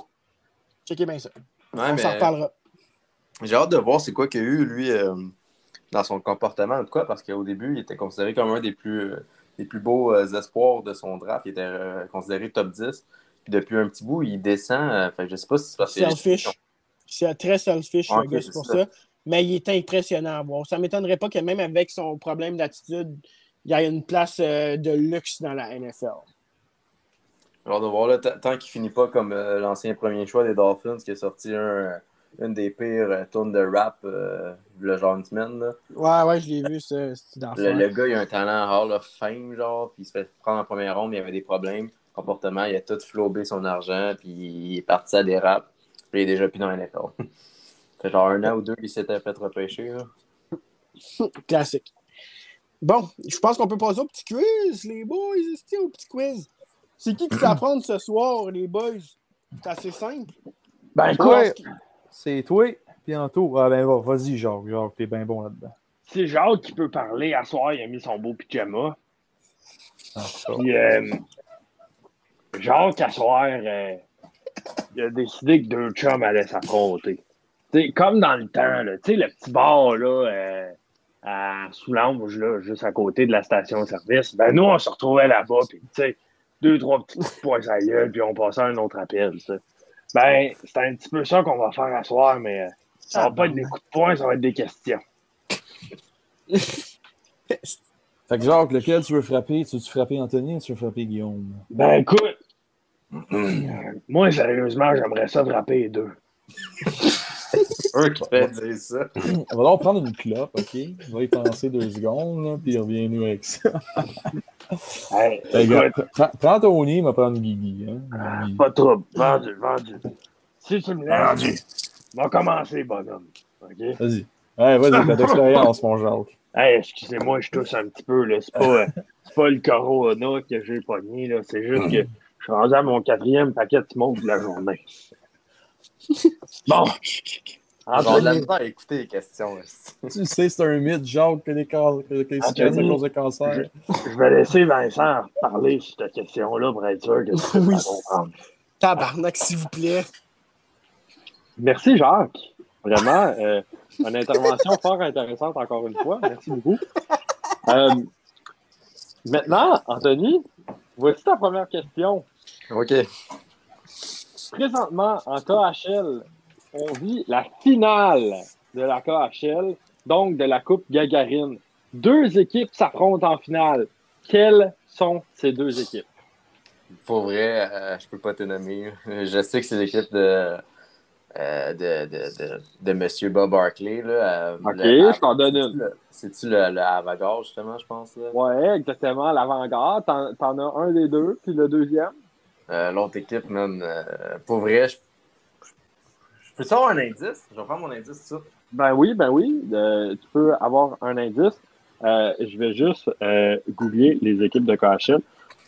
Checkez bien ça. Ouais, On mais s'en reparlera. J'ai hâte de voir c'est quoi qu'il y a eu, lui, euh, dans son comportement. En tout cas, parce qu'au début, il était considéré comme un des plus, euh, des plus beaux euh, espoirs de son draft. Il était considéré top 10. Puis depuis un petit bout, il descend. fait je sais pas si c'est parce que. Selfish. C'est très selfish, Ok, le gars, c'est pour ça. ça. Mais il est impressionnant à voir. Ça ne m'étonnerait pas que même avec son problème d'attitude, il y ait une place de luxe dans la NFL. Hâte de voir, là, tant qu'il finit pas comme l'ancien premier choix des Dolphins qui a sorti un, une des pires euh, tunes de rap euh, le genre une semaine. Là. Ouais, ouais, je l'ai vu, ça. C'est dans Le, le gars, il a un talent Hall of Fame, genre, puis il se fait prendre en première ronde, mais il avait des problèmes. Comportement, il a tout flobé son argent, puis il est parti à des raps, puis il est déjà plus dans la NFL. Fait genre un an ou deux qu'il s'était fait repêcher. Là. Classique. Bon, je pense qu'on peut passer au petit quiz, les boys. C'est au petit quiz. C'est qui qui s'apprend ce soir, les boys? C'est assez simple. ben Je C'est toi, bientôt. Ah ben va, vas-y, Jacques. Jacques, t'es bien bon là-dedans. c'est Jacques qui peut parler. À soir, il a mis son beau pyjama. Ah. Puis, euh, Jacques, à soir, euh, il a décidé que deux chums allaient s'affronter. Comme dans le temps, là, tu sais, le petit bar là, euh, à Soulange, là, juste à côté de la station-service, ben nous, on se retrouvait là-bas, puis deux, trois petits de poing à gueule, puis on passait à un autre appel. tu sais. Ben, c'est un petit peu ça qu'on va faire à soir, mais euh, ça va pas être des coups de poing, ça va être des questions. Fait que Jacques, lequel tu veux frapper? Tu veux frapper Anthony ou tu veux frapper Guillaume? Ben écoute, moi, sérieusement, j'aimerais ça frapper les deux. Eux qui fait dire ça. On va donc prendre une clope, OK? On va y penser deux secondes, là, puis reviens-nous avec ça. Hey, prends, prends Tony, il va prendre Guigui. Hein? Guigui. pas de trouble. Vendu, vendu. Si tu me laisses, on va commencer, bonhomme. OK? Vas-y. Ouais, vas-y, t'as d'expérience, mon Jacques. Hey, excusez-moi, je tousse un petit peu. là. C'est pas, euh, c'est pas le corona que j'ai pogné. là. C'est juste que je suis rendu à mon quatrième paquet de smoke de la journée. Bon. Genre de la misère à écouter les questions. Tu sais, c'est un mythe, Jacques, que les, les Anthony, cicatrices à cause de cancer. je vais laisser Vincent parler sur cette question-là pour être sûr que tu Oui. vas comprendre. Tabarnak, s'il vous plaît. Merci, Jacques. Vraiment, euh, une intervention fort intéressante encore une fois. Merci beaucoup. Euh, maintenant, Anthony, voici ta première question. OK. Présentement, en KHL, on vit la finale de la KHL, donc de la Coupe Gagarine. Deux équipes s'affrontent en finale. Quelles sont ces deux équipes? Pour vrai, euh, je peux pas te nommer. Je sais que c'est l'équipe de, euh, de, de, de, de M. Bob Barkley. Là, euh, OK, le- je t'en donne une. C'est-tu le, le Avagard, justement, je pense? Là? Ouais, exactement, l'avant-garde. T'en, as un des deux, puis le deuxième? Euh, L'autre équipe, euh, pour vrai, je, je peux avoir un indice? Je vais prendre mon indice, ça. Ben oui, ben oui. euh, tu peux avoir un indice. Euh, je vais juste euh, googler les équipes de KHL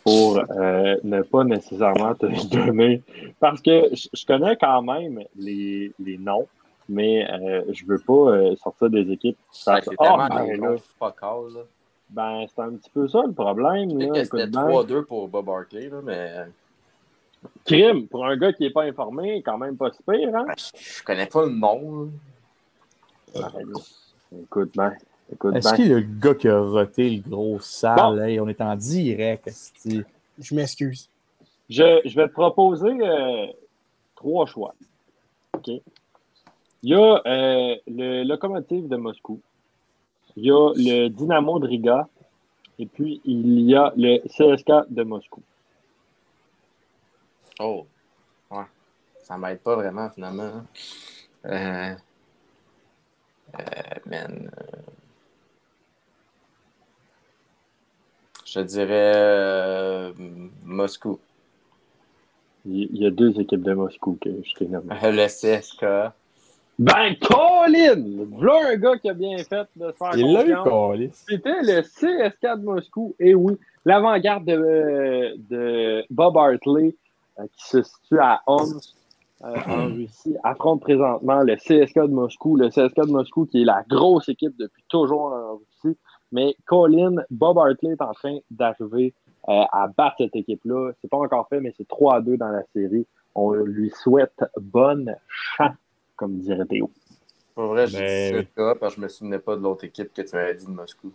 pour euh, ne pas nécessairement te les donner. Parce que je, connais quand même les, les noms, mais euh, je veux pas euh, sortir des équipes. Parce- c'est tellement ben là, ben, c'est un petit peu ça le problème. Là, c'était bien. 3-2 pour Bob Barkley, là, mais Crime, pour un gars qui n'est pas informé, quand même pas si pire, hein? ben, je, connais pas le nom. Arrête, là. Écoute bien. Écoute Est-ce bien. qu'il y a le gars qui a roté le gros sale? Bon. Hey, on est en direct. Je m'excuse. Je, je vais te proposer euh, trois choix. OK? Il y a euh, le Locomotive de Moscou. Il y a le Dynamo de Riga. Et puis, il y a le CSK de Moscou. Oh. Ouais. Ça m'aide pas vraiment, finalement. hein. Euh... Euh, man. euh, Je te dirais euh, Moscou. Il y a deux équipes de Moscou que je t'ai nommé. Le CSK. Ben, Colin! Voilà un gars qui a bien fait de se faire Il l'a eu. Calis. C'était le CSK de Moscou. Et oui, l'avant-garde de, de Bob Hartley, euh, qui se situe à Homs, euh, en Russie, affronte présentement le CSK de Moscou. Le CSK de Moscou, qui est la grosse équipe depuis toujours en Russie. Mais Colin, Bob Hartley est en train d'arriver euh, à battre cette équipe-là. C'est pas encore fait, mais c'est 3 à 2 dans la série. On lui souhaite bonne chance, comme dirait Théo. Pour vrai, j'ai dit oui. CSK parce que je me souvenais pas de l'autre équipe que tu m'avais dit de Moscou.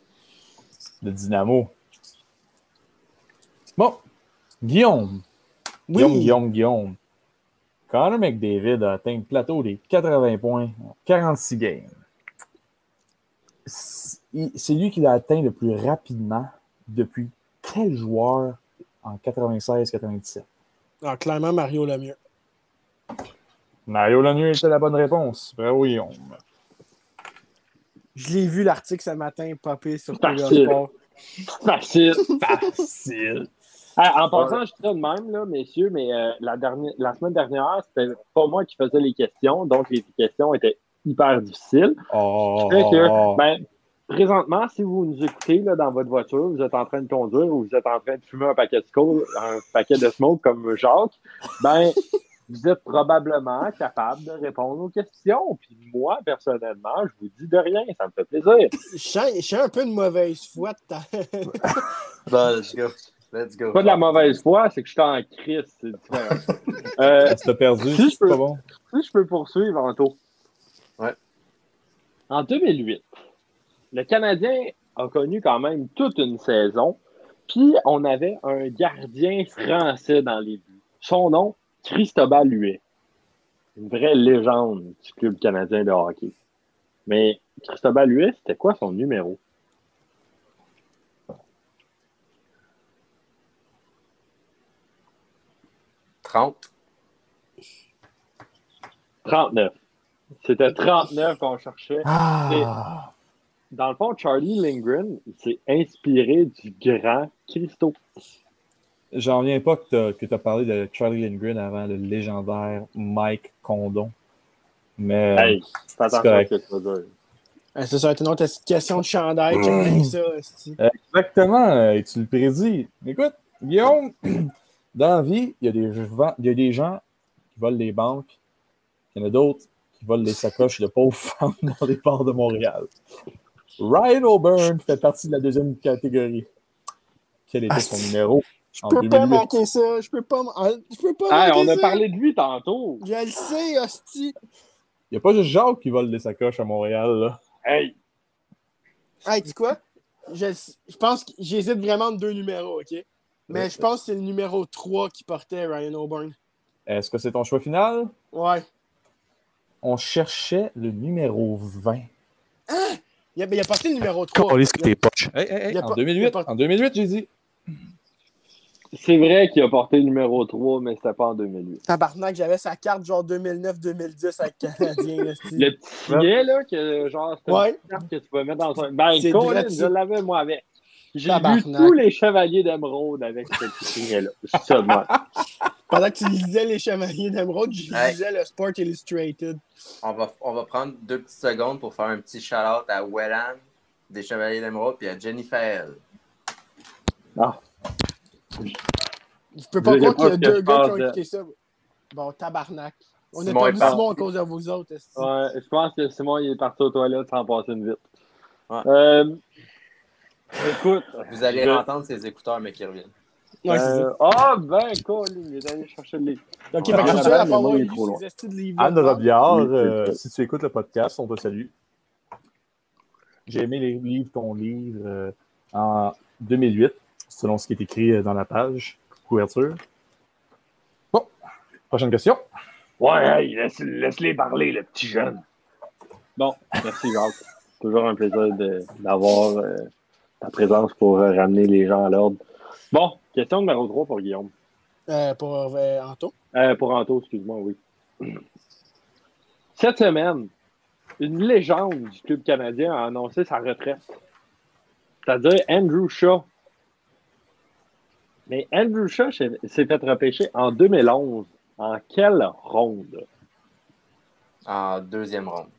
Le Dynamo. Bon. Guillaume. Guillaume, Guillaume, Guillaume. Connor McDavid a atteint le plateau des 80 points en 46 games. C'est lui qui l'a atteint le plus rapidement depuis quel joueur en 96-97? Ah, clairement, Mario le mieux. Mario Lemieux était la bonne réponse. Bravo, Guillaume. Je l'ai vu l'article ce matin popper sur Facile. Sport. Facile. Facile. Ah, en passant, je dirais de même, là, messieurs, mais euh, la, dernière, la semaine dernière, c'était pas moi qui faisais les questions, donc les questions étaient hyper difficiles. Oh, Fait que, ben, présentement, si vous nous écoutez là, dans votre voiture, vous êtes en train de conduire ou vous êtes en train de fumer un paquet de smoke, un paquet de smoke comme Jacques, ben, vous êtes probablement capable de répondre aux questions. Puis moi, personnellement, je vous dis de rien, ça me fait plaisir. Je sens, je sens un peu de mauvaise foi de ta... Bon, let's go. Pas de la mauvaise foi, c'est que je suis en crise, c'est différent. Euh, Tu t'as perdu, Si je c'est peux- pas bon. Si je peux poursuivre, Anto. Ouais. En 2008, le Canadien a connu quand même toute une saison, puis on avait un gardien français dans les buts. Son nom, Cristobal Huet. Une vraie légende du club canadien de hockey. Mais Cristobal Huet, c'était quoi son numéro? 30. 39. C'était 39 qu'on cherchait. Ah! Dans le fond, Charlie Lindgren, s'est inspiré du grand Christo. J'en reviens pas que tu as parlé de Charlie Lindgren avant le légendaire Mike Condon. Mais Hey, fais attention à ce que tu vas dire. Ça, ça va être une autre question de chandail qui a ça. exactement, euh, et tu le prédis. Écoute, Guillaume, dans la vie, il y, a des, gens- il y a des gens qui volent les banques, il y en a d'autres qui volent les sacoches de pauvres femmes dans les ports de Montréal. Ryan O'Byrne fait partie de la deuxième catégorie. Quel était Ah, son numéro Je en peux pas 2008? manquer ça. Je peux pas, je peux pas Hey, on a ça. parlé de lui tantôt. Je le sais, hostie. Il n'y a pas juste Jacques qui vole des sacoches à Montréal. Là. Hey, Hey, sais quoi? Je, je pense que j'hésite vraiment entre deux numéros, OK? Mais je pense que c'est le numéro 3 qui portait Ryan O'Byrne. Est-ce que c'est ton choix final? Ouais. On cherchait le numéro 20. Il a, il a porté le numéro 3. Calisse que t'es poche. Hey, hey, hey, en, pas- 2008, il y a pas- en 2008, j'ai dit. c'est vrai qu'il a porté le numéro 3, mais c'était pas en 2008. Tabarnak, j'avais sa carte genre 2009-2010 avec Canadien. Le petit filet, là, que genre, c'était Ouais. une carte que tu peux mettre dans son. Ben, Colin, je l'avais, moi, avec. J'ai vu tous les chevaliers d'émeraude avec ce petit filet-là. C'est ça, de moi. Pendant que tu lisais Les Chevaliers d'Emeraude, je Hey. lisais le Sport Illustrated. On va, on va prendre deux petites secondes pour faire un petit shout-out à Wellan des Chevaliers d'Émeraude puis à Jennifer. Ah, Je peux pas croire qu'il y a deux gars qui ont de- écouté ça. Bon, tabarnak. On a Simon perdu est parti. Simon à cause de vous autres. ouais, je pense que Simon, il est parti aux toilettes sans passer une vite. Ouais. Euh, écoute. Vous allez je- entendre ces écouteurs, mais qui reviennent. Ouais, c'est ça. Euh, Ah, ben, Colin, il est allé chercher le livre. Ok, ça, balle, à avoir lu de livres. Anne Robillard, euh, si tu écoutes le podcast, on te salue. J'ai aimé les livres qu'on livre euh, en 2008, selon ce qui est écrit dans la page couverture. Bon, prochaine question. Ouais, hey, laisse, laisse-les parler, le petit jeune. Bon, merci, Jacques. Toujours un plaisir de- d'avoir euh, ta présence pour euh, ramener les gens à l'ordre. Bon, question numéro 3 pour Guillaume. Euh, pour euh, Anto? Euh, pour Anto, excuse-moi, oui. Cette semaine, une légende du club canadien a annoncé sa retraite. C'est-à-dire Andrew Shaw. Mais Andrew Shaw s'est s'est fait repêcher en 2011. En quelle ronde? En deuxième ronde.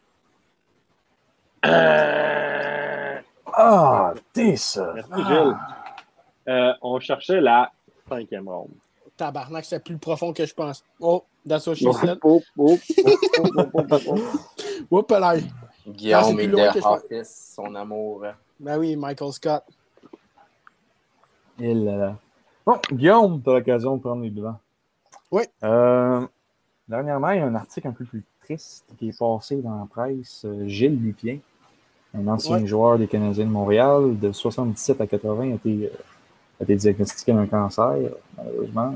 Euh, Ah, t'es ça. Merci, Gilles. Euh, on cherchait la cinquième ronde. Tabarnak, c'est plus profond que je pense. Oh, that's what she Oh, oh, oh, oh, oh, oh, oh, oh. Guillaume et The. Office, son amour. hein. Ben oui, Michael Scott. Et là là. Bon, Guillaume, tu as l'occasion de prendre les devants. Oui. Euh, dernièrement, il y a un article un peu plus triste qui est passé dans la presse. Euh, Gilles Lupien, un ancien Ouais. joueur des Canadiens de Montréal, de 77 à 80, a été, a été diagnostiqué d'un cancer, malheureusement.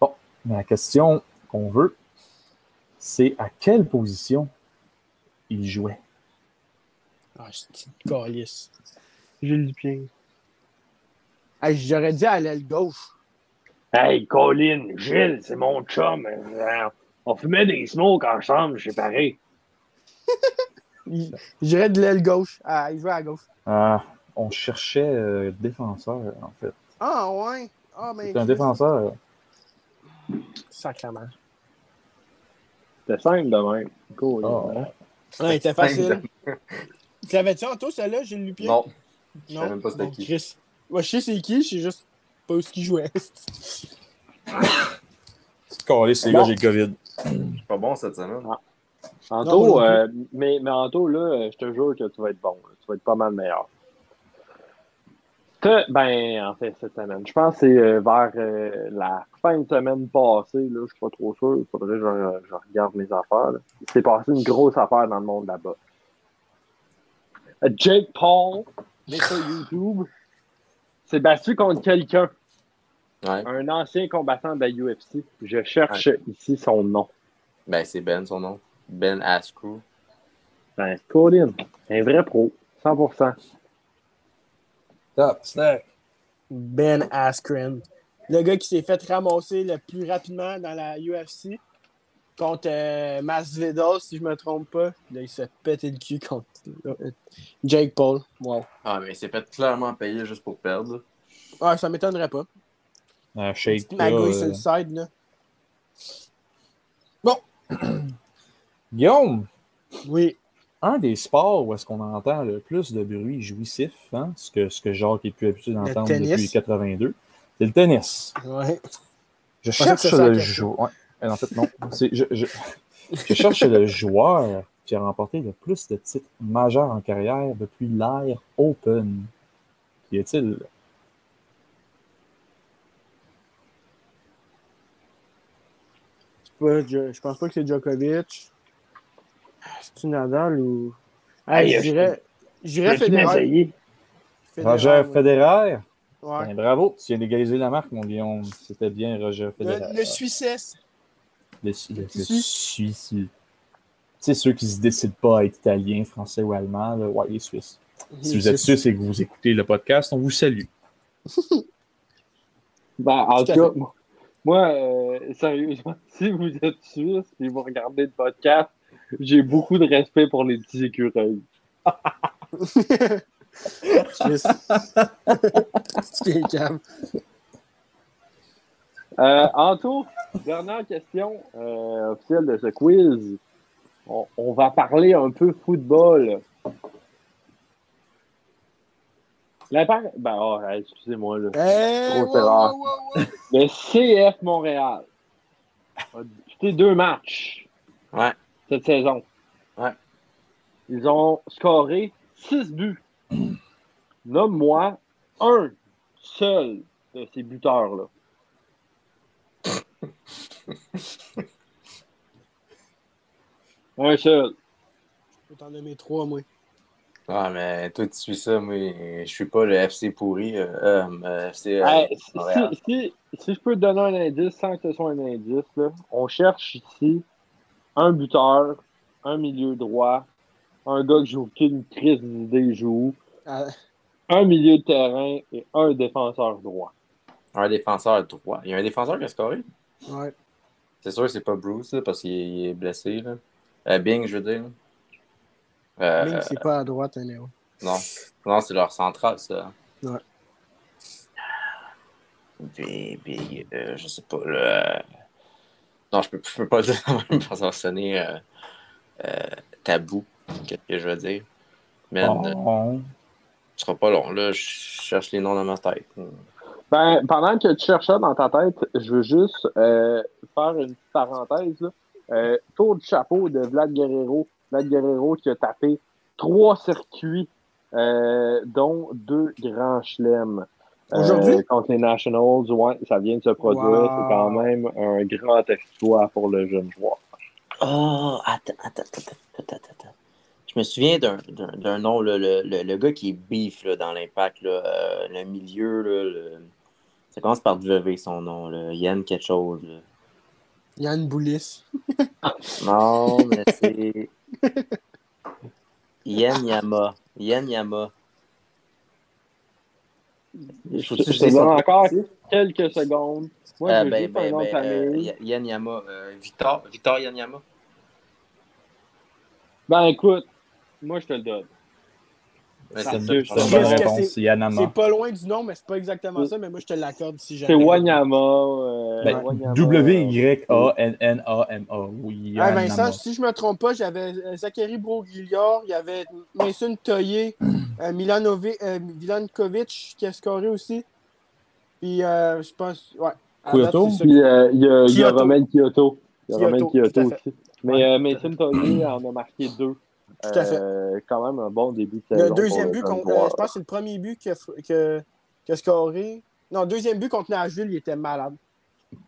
Bon, mais la question qu'on veut, c'est à quelle position il jouait? Ah, c'est une calice. Jules Dupien. Hey, J'aurais dit à l'aile gauche. Hey, Colin, Gilles, c'est mon chum. Euh, On fumait des smokes ensemble, c'est pareil. Il- J'irais de l'aile gauche. Ah, il jouait à gauche. Ah, on cherchait euh, défenseur, en fait. Ah, ouais. Ah, mais. C'est un défenseur. Sacrement. C'était simple de même. Cool. Oh. hein? Ouais, il était facile. Tu l'avais-tu en toi, celle-là, Gilles Lupien? Non. Je Non. savais même pas c'était qui. Chris. Ouais, je sais c'est qui, je sais juste pas où ce qu'il jouait. Calé, c'est Bon. là, j'ai le COVID. C'est pas bon cette semaine. Non, Anto, euh, mais, mais Anto, là, je te jure que tu vas être bon. là. Tu vas être pas mal meilleur. Que- ben, en fait, cette semaine. Je pense que c'est euh, vers euh, la fin de semaine passée, là, je suis pas trop sûr. Il faudrait que je, je regarde mes affaires. là. Il s'est passé une grosse affaire dans le monde là-bas. Jake Paul, mais sur YouTube, s'est battu contre quelqu'un, Ouais. un ancien combattant de la UFC. Je cherche ici son nom. Ben, c'est Ben, son nom. Ben Askren. Ben, Colin, un vrai pro, 100%. Top, snack. Ben Askren. Le gars qui s'est fait ramasser le plus rapidement dans la UFC contre euh, Masvidal, si je me trompe pas. Là, il s'est pété le cul contre euh, Jake Paul. Wow. Ah, mais il s'est fait clairement payer juste pour perdre. Ah, ça m'étonnerait pas. Un shake. Magouille euh, sur le side, là. Guillaume, Oui. un des sports où est-ce qu'on entend le plus de bruit jouissif, hein, ce, que, ce que Jacques est plus habitué d'entendre depuis 82, c'est le tennis. Ouais. Je cherche le joueur. En fait, non. C'est- Je, je- je cherche le joueur qui a remporté le plus de titres majeurs en carrière depuis l'ère Open. Qui est-il? Jo- je pense pas que c'est Djokovic. C'est-tu Nadal ou. Hey, Hey, Federer. m'essayer? Federer, Roger. Federer? Ouais. Ben, bravo, tu viens d'égaliser la marque, mon Guillaume. C'était bien Roger Federer. Le, le Suissesse. Le, le, le Suisse. Tu sais, ceux qui se décident pas à être italien, français ou allemand, là, ouais, les Suisses. Si vous êtes Suisse et que vous écoutez le podcast, on vous salue. Ben, en Tout cas, moi, moi, euh, sérieusement, si vous êtes suisse et vous regardez le podcast, j'ai beaucoup de respect pour les petits écureuils. Calme. Euh, Anto, dernière question euh, officielle de ce quiz. On, on va parler un peu football. L'impact. Ben, oh, excusez-moi, là. Hey, Trop wow, sévère. wow, wow, wow. Le CF Montréal a disputé deux matchs Ouais. Cette saison. Ouais. Ils ont scoré six buts. Nomme-moi un seul de ces buteurs-là. un seul. Je peux t'en nommer trois, moi. Ah, mais toi, tu suis ça. Moi, je suis pas le FC pourri. Euh, euh, FC. euh, Hey, si, si- si je peux te donner un indice sans que ce soit un indice, là, on cherche ici un buteur, un milieu droit, un gars qui joue aucune crise d'idée joue, Ah, un milieu de terrain et un défenseur droit. Un défenseur droit. Il y a un défenseur qui a scoré? ouais. C'est sûr que c'est pas Bruce, là, parce qu'il est- blessé. Là. Euh, Bing, je veux dire. Euh, Link, c'est pas à droite, hein, Léo. non, non c'est leur central, ça. Big, big, euh, je sais pas. Là, non, je peux, je peux pas dire parce que sonner euh, euh, tabou, qu'est-ce que je veux dire? Mais Oh. ce sera pas long. Là, je cherche les noms dans ma tête. Ben, pendant que tu cherches ça dans ta tête, je veux juste euh, faire une petite parenthèse. Là. Euh, tour de chapeau de Vlad Guerrero. Vlad Guerrero qui a tapé trois circuits, euh, dont deux grands chelems. Euh, Aujourd'hui? contre les Nationals, ouais, ça vient de se produire. Wow. C'est quand même un grand exploit pour le jeune joueur. Oh, attends, attends, attends, attends, attends, attends. Je me souviens d'un- d'un d'un nom, le, le, le gars qui est beef là, dans l'impact, là, euh, le milieu, là, le- ça commence par W son nom, là. Yann quelque chose. là. Yann Boulis. Non, mais c'est. Yann Yama. Yann Yama. Je, je je te dise donne son encore quelques secondes. Moi, Euh, je ben, ben, nom de ben, euh, famille. Y- Yann Yama. euh, Victor, Victor Yann Yama. Ben, écoute, moi, je te le donne. C'est C'est c'est- C'est. C'est pas loin du nom, mais c'est pas exactement ça, mais moi je te l'accorde si C'est jamais. Wanyama. Euh, Ben, Wanyama, W-Y-A-N-N-A-M-A. Oui, Ah. Vincent, si je me trompe pas, j'avais euh, Zachary Broguillard, il y avait Mason Toyer, euh, euh, Milankovic qui a scoré aussi. Puis euh, je pense. Ouais. À Kyoto? c'est ça. Puis euh, il y a, y a. Romain Kyoto. Il y a Romain Kyoto aussi. Mais Mason Tollier en a marqué deux. Tout à fait. Euh, quand même un bon début de Le deuxième but, le contre- euh, je pense que c'est le premier but qu'il a, f- que, qu'il a scoré. Non, deuxième but contre Nashville, il était malade.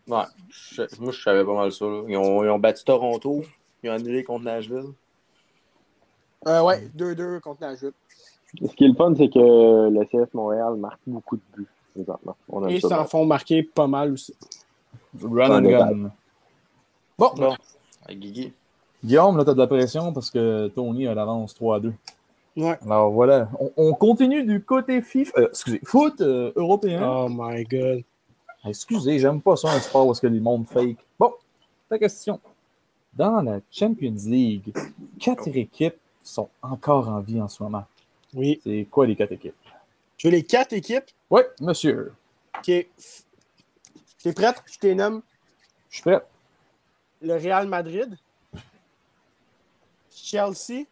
Ouais, je- moi, je savais pas mal ça. là. Ils, ont, ils ont battu Toronto. Ils ont annulé contre Nashville. Euh, ouais, 2-2 contre Nashville. Ce qui est le fun, c'est que le CF Montréal marque beaucoup de buts présentement. On Et s'en font marquer pas mal aussi. Run and gun. Bon, Bon. Guigui. Guillaume, là, t'as de la pression parce que Tony a l'avance 3 à 2. Ouais. Alors voilà, on, on continue du côté FIFA, euh, excusez, foot euh, européen. Oh my god. Excusez, j'aime pas ça un sport où est-ce que les mondes fake. Bon, ta question. Dans la Champions League, quatre équipes sont encore en vie en ce moment. Oui. C'est quoi les quatre équipes? Tu veux les quatre équipes? Oui, monsieur. Ok. T'es prête? Je t'ai nomme Je suis prêt. le Real Madrid, Chelsea,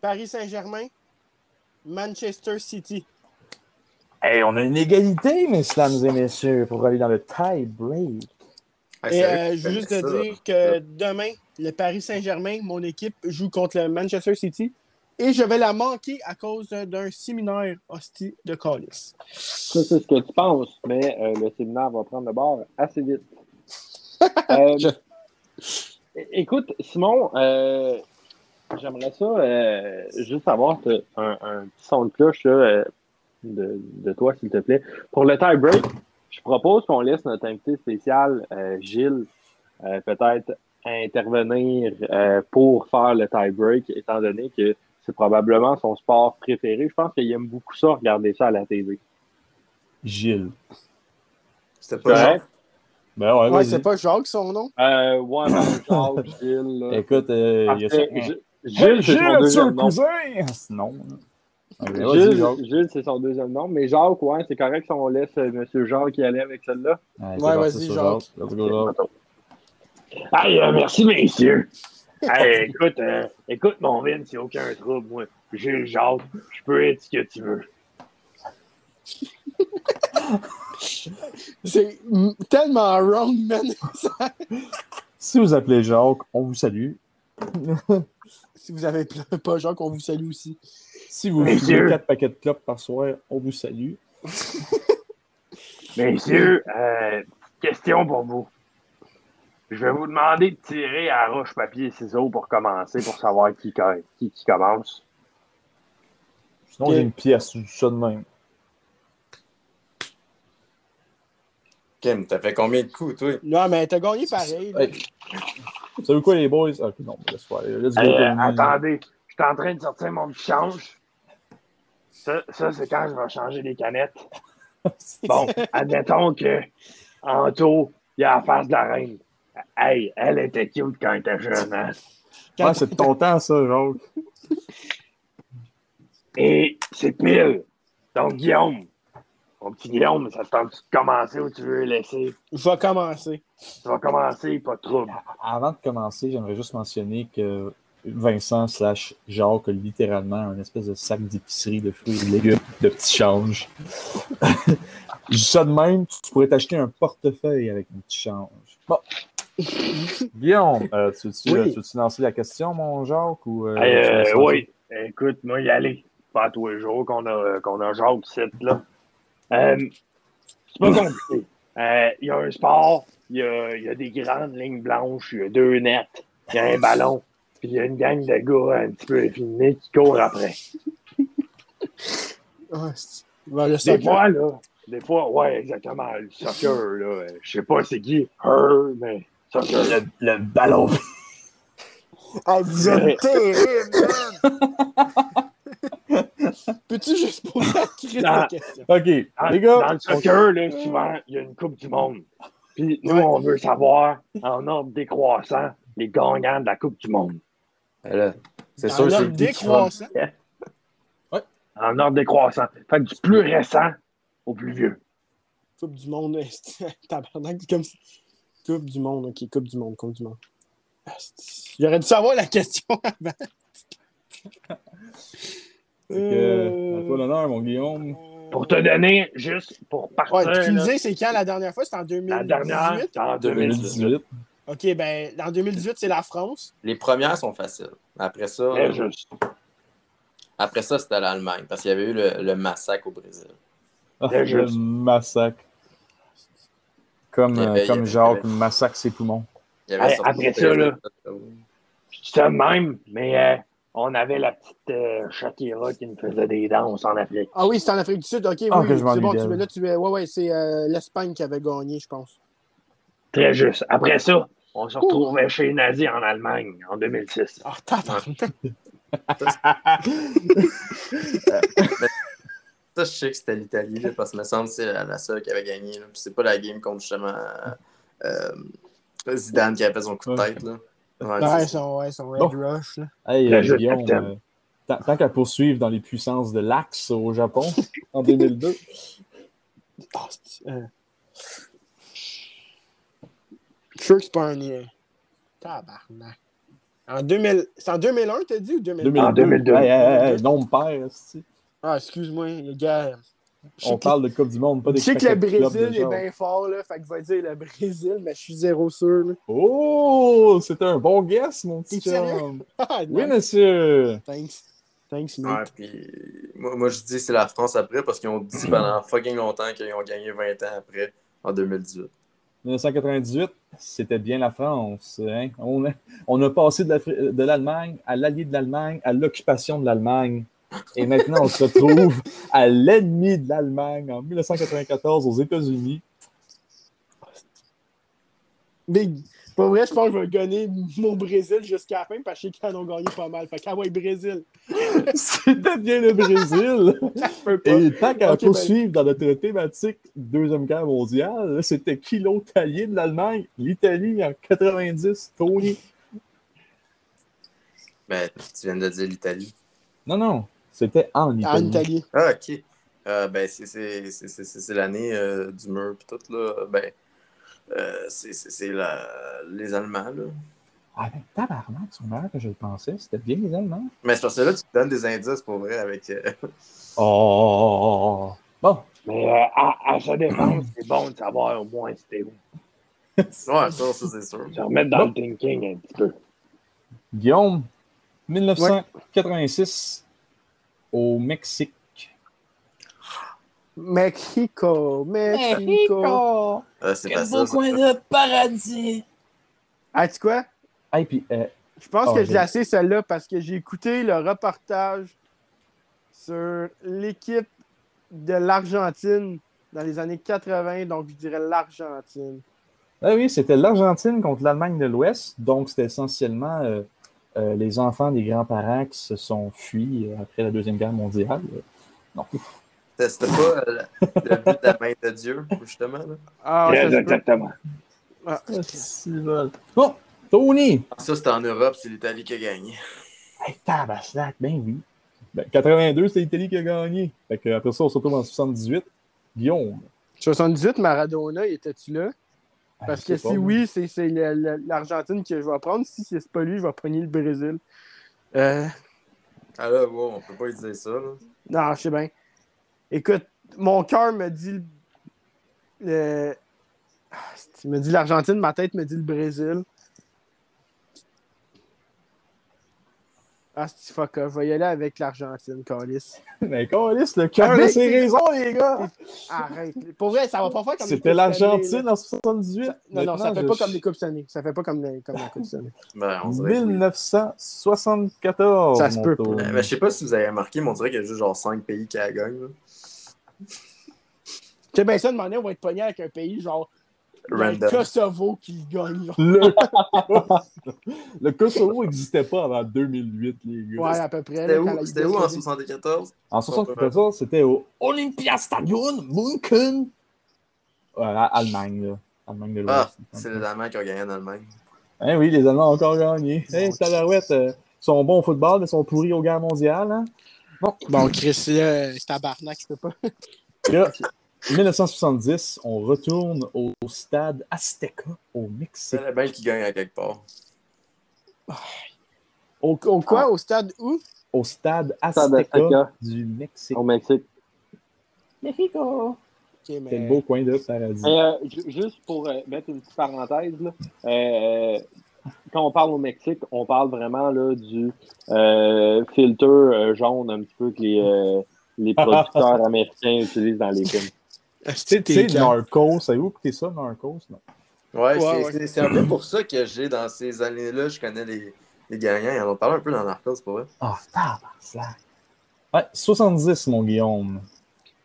Paris Saint-Germain, Manchester City. Hey, on a une égalité, mesdames et messieurs, pour aller dans le tie break. Et euh, je veux juste te dire que demain, le Paris Saint-Germain, mon équipe, joue contre le Manchester City. Et je vais la manquer à cause d'un séminaire hostie de Callis. Ça, c'est ce que tu penses, mais euh, le séminaire va prendre le bord assez vite. Euh, Écoute, Simon, euh, j'aimerais ça euh, juste avoir te- un, un petit son de cloche là, euh, de, de toi, s'il te plaît. Pour le tie-break, je propose qu'on laisse notre invité spécial, euh, Gilles, euh, peut-être intervenir euh, pour faire le tie-break, étant donné que c'est probablement son sport préféré. Je pense qu'il aime beaucoup ça, regarder ça à la TV. Gilles. C'était C'est pas? Ben ouais, Ouais, c'est pas Jacques son nom? Euh, ouais, ben, Jacques, Gilles. là. Écoute, euh, il y a ça. Gilles, c'est son deuxième nom. cousin? Ah, c'est Non. Vas-y, Gilles. Gilles, c'est son deuxième nom. Mais Jacques, ouais, c'est correct si on laisse euh, M. Jacques y aller avec celle-là. Ouais, vas-y, Jacques. Let's go, Jacques. Hey, euh, merci, messieurs. hey, écoute, euh, écoute, mon Vin, c'est aucun trouble, moi. Gilles Jacques, je peux être ce que tu veux. C'est tellement wrong, man. Si vous appelez Jacques, on vous salue. si vous avez pas Jacques, on vous salue aussi. Si vous fumez 4 paquets de clopes par soir, on vous salue. Messieurs, euh, question pour vous. Je vais vous demander de tirer à roche, papier et ciseaux pour commencer, pour savoir qui, qui, qui commence. Sinon, j'ai une pièce, du ça de même. Kim, t'as fait combien de coups, toi? Non, mais t'as gagné pareil. Hey. Vous savez quoi, les boys? Ah, ok, non, laisse faire. Let's go, Hey, euh, attendez, je suis en train de sortir mon petit change. Ça, ça c'est quand je vais changer les canettes. Bon, admettons que Anto, il a la face de la reine. Hey, elle était cute quand elle était jeune. Hein? Ouais, c'est de ton temps, ça, Jacques. Et c'est pile. Donc, Guillaume, Mon petit Guillaume, ça te tente de commencer ou tu veux laisser? Je vais commencer. Tu vas commencer, pas de trouble. Avant de commencer, j'aimerais juste mentionner que Vincent slash Jacques a littéralement un espèce de sac d'épicerie de fruits et légumes de petits changes. Ça de même, tu pourrais t'acheter un portefeuille avec un petit change. Bon. Guillaume, euh, tu veux-tu Oui. tu veux-tu lancer la question, mon Jacques? Ou, euh, Hey, euh, oui, écoute, moi, y aller. Pas tous les jours qu'on a, qu'on a Jacques ici, là. Euh, c'est pas compliqué. Euh, Il y a un sport, il y a, il y a des grandes lignes blanches, il y a deux nets, il y a un ballon, puis il y a une gang de gars un petit peu efféminés qui courent après. Ben, Des soccer. fois, là, des fois, ouais, exactement, le soccer, là, euh, je sais pas c'est qui, her, mais soccer. Le, le ballon. Ah, vous êtes terrible, man! Peux-tu juste poser la crise Ah. de question? OK, Dans, les gars. dans le soccer, là, souvent, il y a une Coupe du Monde. Puis nous, Ouais. on veut savoir, en ordre décroissant, les gagnants de la Coupe du Monde. Ben c'est sûr, c'est décroissant. En ordre décroissant. Fait que du plus récent au plus vieux. Coupe du monde. Tabarnak, comme ça. Coupe du monde, ok. Coupe du monde, Coupe du monde. J'aurais dû savoir la question avant. Que, à toi l'honneur, mon Guillaume. Pour te donner, juste pour partir, Ouais, tu me disais, c'est quand la dernière fois? C'était en 2018? la dernière, c'est en 2018. 2018. Ok, ben, en 2018, c'est la France. Les premières sont faciles. Après ça, Très juste. après ça c'était l'Allemagne, parce qu'il y avait eu le, le massacre au Brésil. Ah, le juste. massacre. Comme, euh, avait- comme avait- Jacques massacre ses poumons. Il y avait Hey, sorti après ça, là. De même, mais euh, on avait la petite euh, Shakira qui nous faisait des danses en Afrique. Ah oui, c'est en Afrique du Sud. Ok, Ah, oui, que je m'ennuie c'est bon. Tu, là, tu, ouais, ouais, c'est euh, l'Espagne qui avait gagné, je pense. Très juste. Après ça, on se retrouvait chez les nazis en Allemagne en 2006. Ah. Ça, je sais que c'était l'Italie, là, parce que me semble que c'est la, seule qui avait gagné. là. Puis c'est pas la game contre justement euh, euh, Zidane qui avait fait son coup de tête. Là. Ouais, son, ouais, son Red Bon. Rush. Là. Hey, euh, Guillaume, euh, tant, tant qu'à poursuivre dans les puissances de l'Axe au Japon en 2002. Ah, euh... Je suis sûr que c'est pas un. euh, Tabarnak. En 2000... C'est en 2001, t'as dit, ou 2002? 2002. En 2002. Hey, hey, hey, non, père, esti. Ah, excuse-moi, les gars. Je on que- parle de Coupe du Monde, pas Je des sais que le Brésil est bien fort, là. Fait que je vais dire le Brésil, mais je suis zéro sûr. Là. Oh, c'était un bon guess, mon petit chum. Ah, Oui, monsieur. Thanks. Thanks, Ouais, mate. puis moi, moi, je dis c'est la France après parce qu'ils ont dit pendant fucking longtemps qu'ils ont gagné 20 ans après, en 2018. 1998, c'était bien la France. hein? On, a, on a passé de l'Allemagne à l'allié de l'Allemagne à l'occupation de l'Allemagne. Et maintenant, on se retrouve à l'ennemi de l'Allemagne en 1994 aux États-Unis. Big. Pour vrai, je pense que je vais gagner mon Brésil jusqu'à la fin parce que je sais qu'ils en ont gagné pas mal. Fait que, ouais, Brésil. C'était bien le Brésil. Et tant qu'à ben- poursuivre dans notre thématique Deuxième Guerre mondiale, c'était qui l'autre allié de l'Allemagne? L'Italie en 90, Tony. Ben, tu viens de dire l'Italie. Non, non, c'était en En Italie. Ah, ok. Euh, ben, c'est- c'est c'est- c'est- c'est- c'est l'année euh, du mur pis tout, là. Ben, euh, c'est- c'est c'est la- les Allemands, là. Ah ben, tabarnak, c'est meilleur que je le pensais. C'était bien les Allemands. Mais c'est parce que là, tu te donnes des indices pour vrai avec. euh, Oh! Bon, Mais euh, à, à sa défense, c'est bon de savoir au moins c'était où. Ouais, ça, ça c'est sûr. Se remettre dans le thinking un petit peu. Guillaume, 1986, au Mexique. Mexico. Mexico. Euh, c'est pas ça. ça. de paradis. Ah, tu sais quoi? Hey, puis, euh, Je pense Oh, que je j'ai- l'ai assez celle-là parce que j'ai écouté le reportage sur l'équipe de l'Argentine dans les années 80, donc je dirais l'Argentine. ah oui, c'était l'Argentine contre l'Allemagne de l'Ouest. Donc, c'était essentiellement euh, euh, les enfants des grands-parents qui se sont fuis euh, après la Deuxième Guerre mondiale. Non. C'était pas euh, le but de la main de Dieu, justement. Là? Ah, exactement. Ah, Bon, Tony! Ça, c'était en Europe, c'est l'Italie qui a gagné. Hey, ben oui. Ben, 82, c'est l'Italie qui a gagné. Fait que, après ça, on se retrouve en 78. Guillaume. 78, Maradona, était-tu là? Ben, Parce que si pas, oui, c'est l'Argentine que je vais prendre. Si c'est pas lui, je vais prendre le Brésil. Euh, Ah là, wow, on peut pas lui dire ça. Là. non, je sais bien. Écoute, mon cœur me dit le. le- Ah, me dit l'Argentine, ma tête me dit le Brésil. Ah, c'est fuck off. Je vais y aller avec l'Argentine, Calis. Mais câlisse, le cœur de ses raisons, les gars! Arrête. Pour vrai, ça va pas faire comme les C'était l'Argentine en 78. Non, non, ça fait je- pas comme les Coupes Stanley. Ça fait pas comme, les- comme la Coupe Stanley. Ben, on dirait que oui. 1974. Ça se peut tour. Euh, ben, je sais pas si vous avez remarqué, mais on dirait qu'il y a juste genre 5 pays qui la gagnent. là. C'est bien ça, demander, on va être pogné avec un pays genre. Le. Kosovo qui le gagne. Le... le Kosovo n'existait pas avant 2008, les gars. Ouais, à peu près. C'était la où, c'était où en Yougoslavie- 74? En 74, c'était au Olympiastadion München. Ouais, à Allemagne, là. Allemagne de l'Ouest. Ah, c'est les Allemands qui ont gagné en Allemagne. Hein, oui, les Allemands ont encore gagné. Hey, Tabarouette, euh, ils sont bons au football, mais ils sont pourris aux guerres mondiales. Hein? Bon, Chris, là, c'est tabarnak, je peux pas. Là, 1970, on retourne au stade Azteca, au Mexique. C'est le bien qui gagne à quelque part. Au, au quoi? Au stade où? Au stade Stade Azteca Azteca. du Mexique. Au Mexique. Mexico! C'est le beau coin de paradis. Euh, ju- juste pour euh, mettre une petite parenthèse, là, euh, quand on parle au Mexique, on parle vraiment là, du euh, filter euh, jaune un petit peu que les, euh, les producteurs américains utilisent dans les films. Tu sais, Narcos, savez-vous écouter ça, Narcos? Non. Ouais, Ouais, c'est ouais. un peu pour ça que j'ai dans ces années-là, je connais les, les gagnants. Ils en ont parlé un peu dans Narcos, pour vrai? Ah, tabarnak. Ouais, 70, mon Guillaume.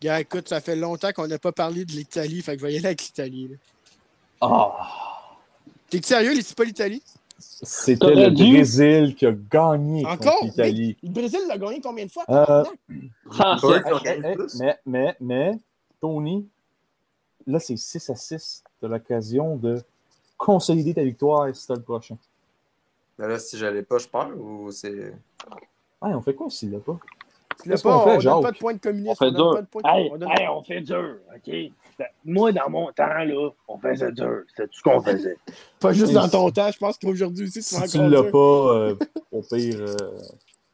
Gars, écoute, ça fait longtemps qu'on n'a pas parlé de l'Italie, fait que je vais y aller avec l'Italie. là. Ah! T'es sérieux, c'est pas l'Italie? C'était le dû- Brésil qui a gagné Encore? contre l'Italie. Le Brésil l'a gagné combien de fois? Euh, qui ont Eh, eh, plus? mais, mais, mais, Tony, là, c'est 6 à 6. T'as l'occasion de consolider ta victoire si t'as le prochain. Mais là, si j'allais pas, je perds ou c'est. Ouais, on fait quoi s'il l'a pas? Tu l'as qu'est-ce pas, qu'on fait, on Jacques? pas de points de communisme. On fait donne dur. pas de points de- Hey, on donne- hey, on fait dur, OK? Moi, dans mon temps, là, on faisait dur. C'est tout ce qu'on faisait. Pas juste Et dans ton temps, je pense qu'aujourd'hui aussi, tu Si tu l'as pas, euh, au pire, euh,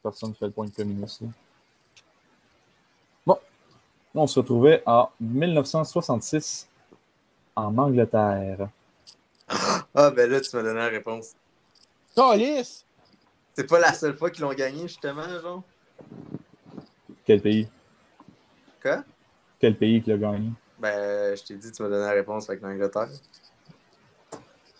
personne ne fait le point de communisme. là. Là, on se retrouvait en 1966 en Angleterre. Ah, ben là, tu m'as donné la réponse. Calice! C'est pas la seule fois qu'ils l'ont gagné, justement, genre. Quel pays? Quoi? Quel pays qui l'a gagné? Ben, je t'ai dit, tu m'as donné la réponse avec l'Angleterre.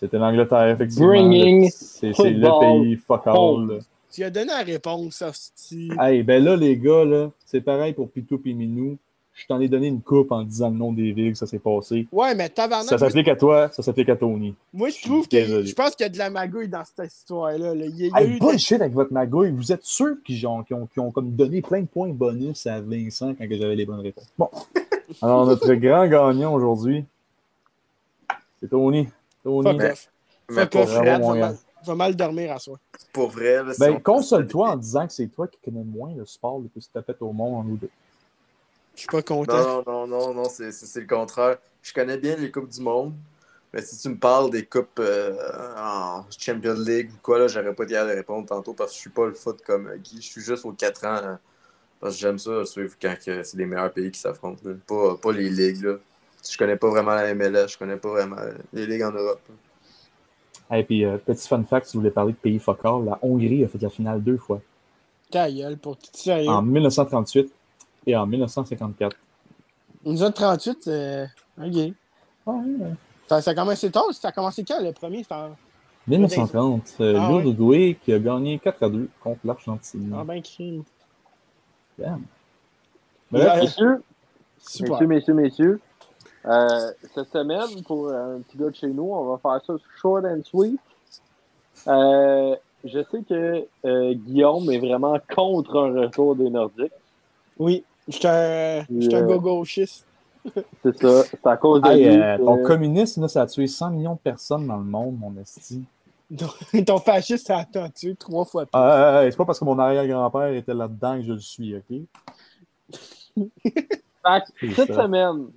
C'était l'Angleterre, effectivement. Bringing C'est c'est le pays fuck all. là. Tu as donné la réponse, hostie. Hey, ben là, les gars, là, c'est pareil pour Pitou et Minou. Je t'en ai donné une coupe en disant le nom des villes que ça s'est passé. Ouais, mais tabarnak, Ça s'applique à toi, ça s'applique à Tony. moi, je trouve que. Je pense qu'il y a de la magouille dans cette histoire-là. là. Il y a, Hey, eu des- bullshit avec votre magouille. Vous êtes sûr qu'ils ont, ont, ont comme donné plein de points bonus à Vincent quand que j'avais les bonnes réponses? Bon. Alors, notre grand gagnant aujourd'hui, c'est Tony. Tony. Fuck off. Mais pour vrai, va mal- va mal dormir à soi. pour vrai, là, si Ben, on- console-toi en disant que c'est toi qui connais moins le sport le plus tapette au monde en nous deux. Je suis pas content. Non, non, non, non, c'est c'est- c'est le contraire. Je connais bien les Coupes du Monde, mais si tu me parles des Coupes euh, en Champions League ou quoi, là, j'aurais pas d'hier de répondre tantôt parce que je suis pas le foot comme euh, Guy. Je suis juste aux 4 ans euh, parce que j'aime ça, suivre quand c'est les meilleurs pays qui s'affrontent. là. Pas, pas les ligues. Là. Je connais pas vraiment la MLS, je connais pas vraiment les ligues en Europe. là. Et puis, euh, petit fun fact, si vous voulez parler de pays fuck all, la Hongrie a fait la finale deux fois. Ta gueule, pour tout sérieux. En 1938 et en 1954. Nous autres 38, euh... ok. Ouais, ouais. Ça, ça a commencé tard, ça a commencé quand le premier? En- 1930, euh, Ah l'Uruguay qui a gagné 4 à 2 contre l'Argentine. Ah ben crime. Damn. Bref, Messieurs, Super. messieurs, messieurs, messieurs, euh, cette semaine, pour un petit gars de chez nous, on va faire ça short and sweet. Euh, je sais que euh, Guillaume est vraiment contre un retour des Nordiques. Oui, j'étais un, j'étais un gars gauchiste. C'est ça. C'est à cause de hey, lui. euh, ton communisme, là, ça a tué 100 millions de personnes dans le monde, mon esti. Ton fasciste, ça a tué trois fois plus. Ah, hey, hey, c'est pas parce que mon arrière-grand-père était là-dedans que je le suis, OK? Fait que C'est cette ça. semaine,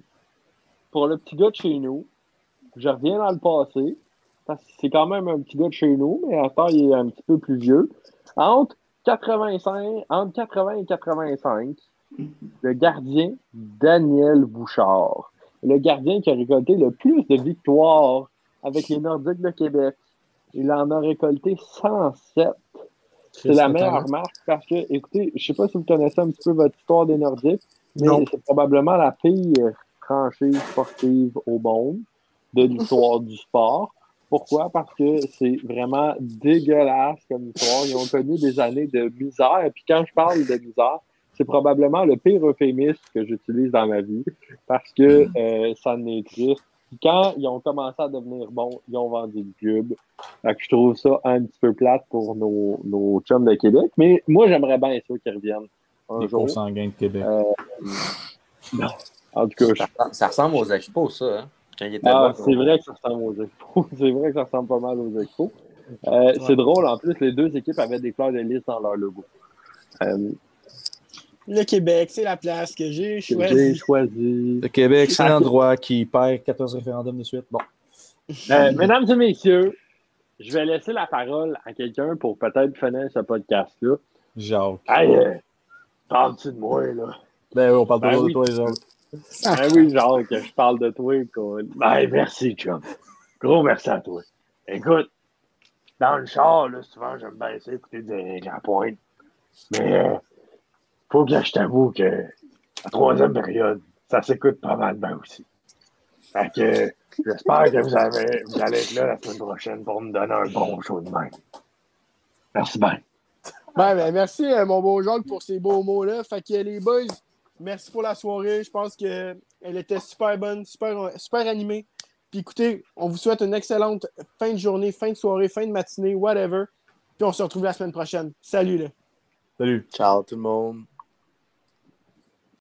pour le petit gars de chez nous, je reviens dans le passé, parce que c'est quand même un petit gars de chez nous, mais à part, il est un petit peu plus vieux. Entre 85, entre 80 et 85, le gardien Daniel Bouchard, le gardien qui a récolté le plus de victoires avec les Nordiques de Québec. Il en a récolté 107. C'est la meilleure marque parce que, écoutez, je ne sais pas si vous connaissez un petit peu votre histoire des Nordiques, mais c'est probablement la pire franchise sportive au monde de l'histoire du sport. Pourquoi? Parce que c'est vraiment dégueulasse comme histoire. Ils ont connu des années de misère. Puis quand je parle de misère, c'est probablement le pire euphémisme que j'utilise dans ma vie parce que euh, ça. Puis quand ils ont commencé à devenir bons, ils ont vendu le club. Fait que je trouve ça un petit peu plate pour nos, nos chums de Québec. Mais moi, j'aimerais bien ça qu'ils reviennent un Les jour. consanguins de Québec. Euh, non. En tout cas, je Ça, ça ressemble aux expos, ça. Hein? Ah, c'est vrai que ça ressemble aux expos. c'est vrai que ça ressemble pas mal aux expos. Euh, C'est drôle, en plus, les deux équipes avaient des fleurs de lys dans leur logo. Euh, Le Québec, c'est la place que j'ai que j'ai choisie. choisi. Le Québec, c'est l'endroit qui perd 14 référendums de suite. Bon. Euh, mesdames et messieurs, je vais laisser la parole à quelqu'un pour peut-être finir ce podcast-là. Jacques. Hey, euh, parles-tu de moi, là? Ben oui, on parle Ben toujours oui. de toi les autres. Ah oui, que je parle de toi. quoi. Ben, merci, chum. Gros merci à toi. Écoute, dans le char, là, souvent, j'aime bien ça écouter des la pointe. Mais, euh, faut que je t'avoue que la troisième période, ça s'écoute pas mal bien aussi. Fait que, j'espère que vous, avez, vous allez être là la semaine prochaine pour me donner un bon show de main. Merci bien. Ben, ben, merci, euh, mon beau Jacques, pour ces beaux mots-là. Fait que les boys, merci pour la soirée. Je pense qu'elle était super bonne, super, super animée. Puis écoutez, on vous souhaite une excellente fin de journée, fin de soirée, fin de matinée, whatever. Puis on se retrouve la semaine prochaine. Salut, là. Salut. Ciao tout le monde.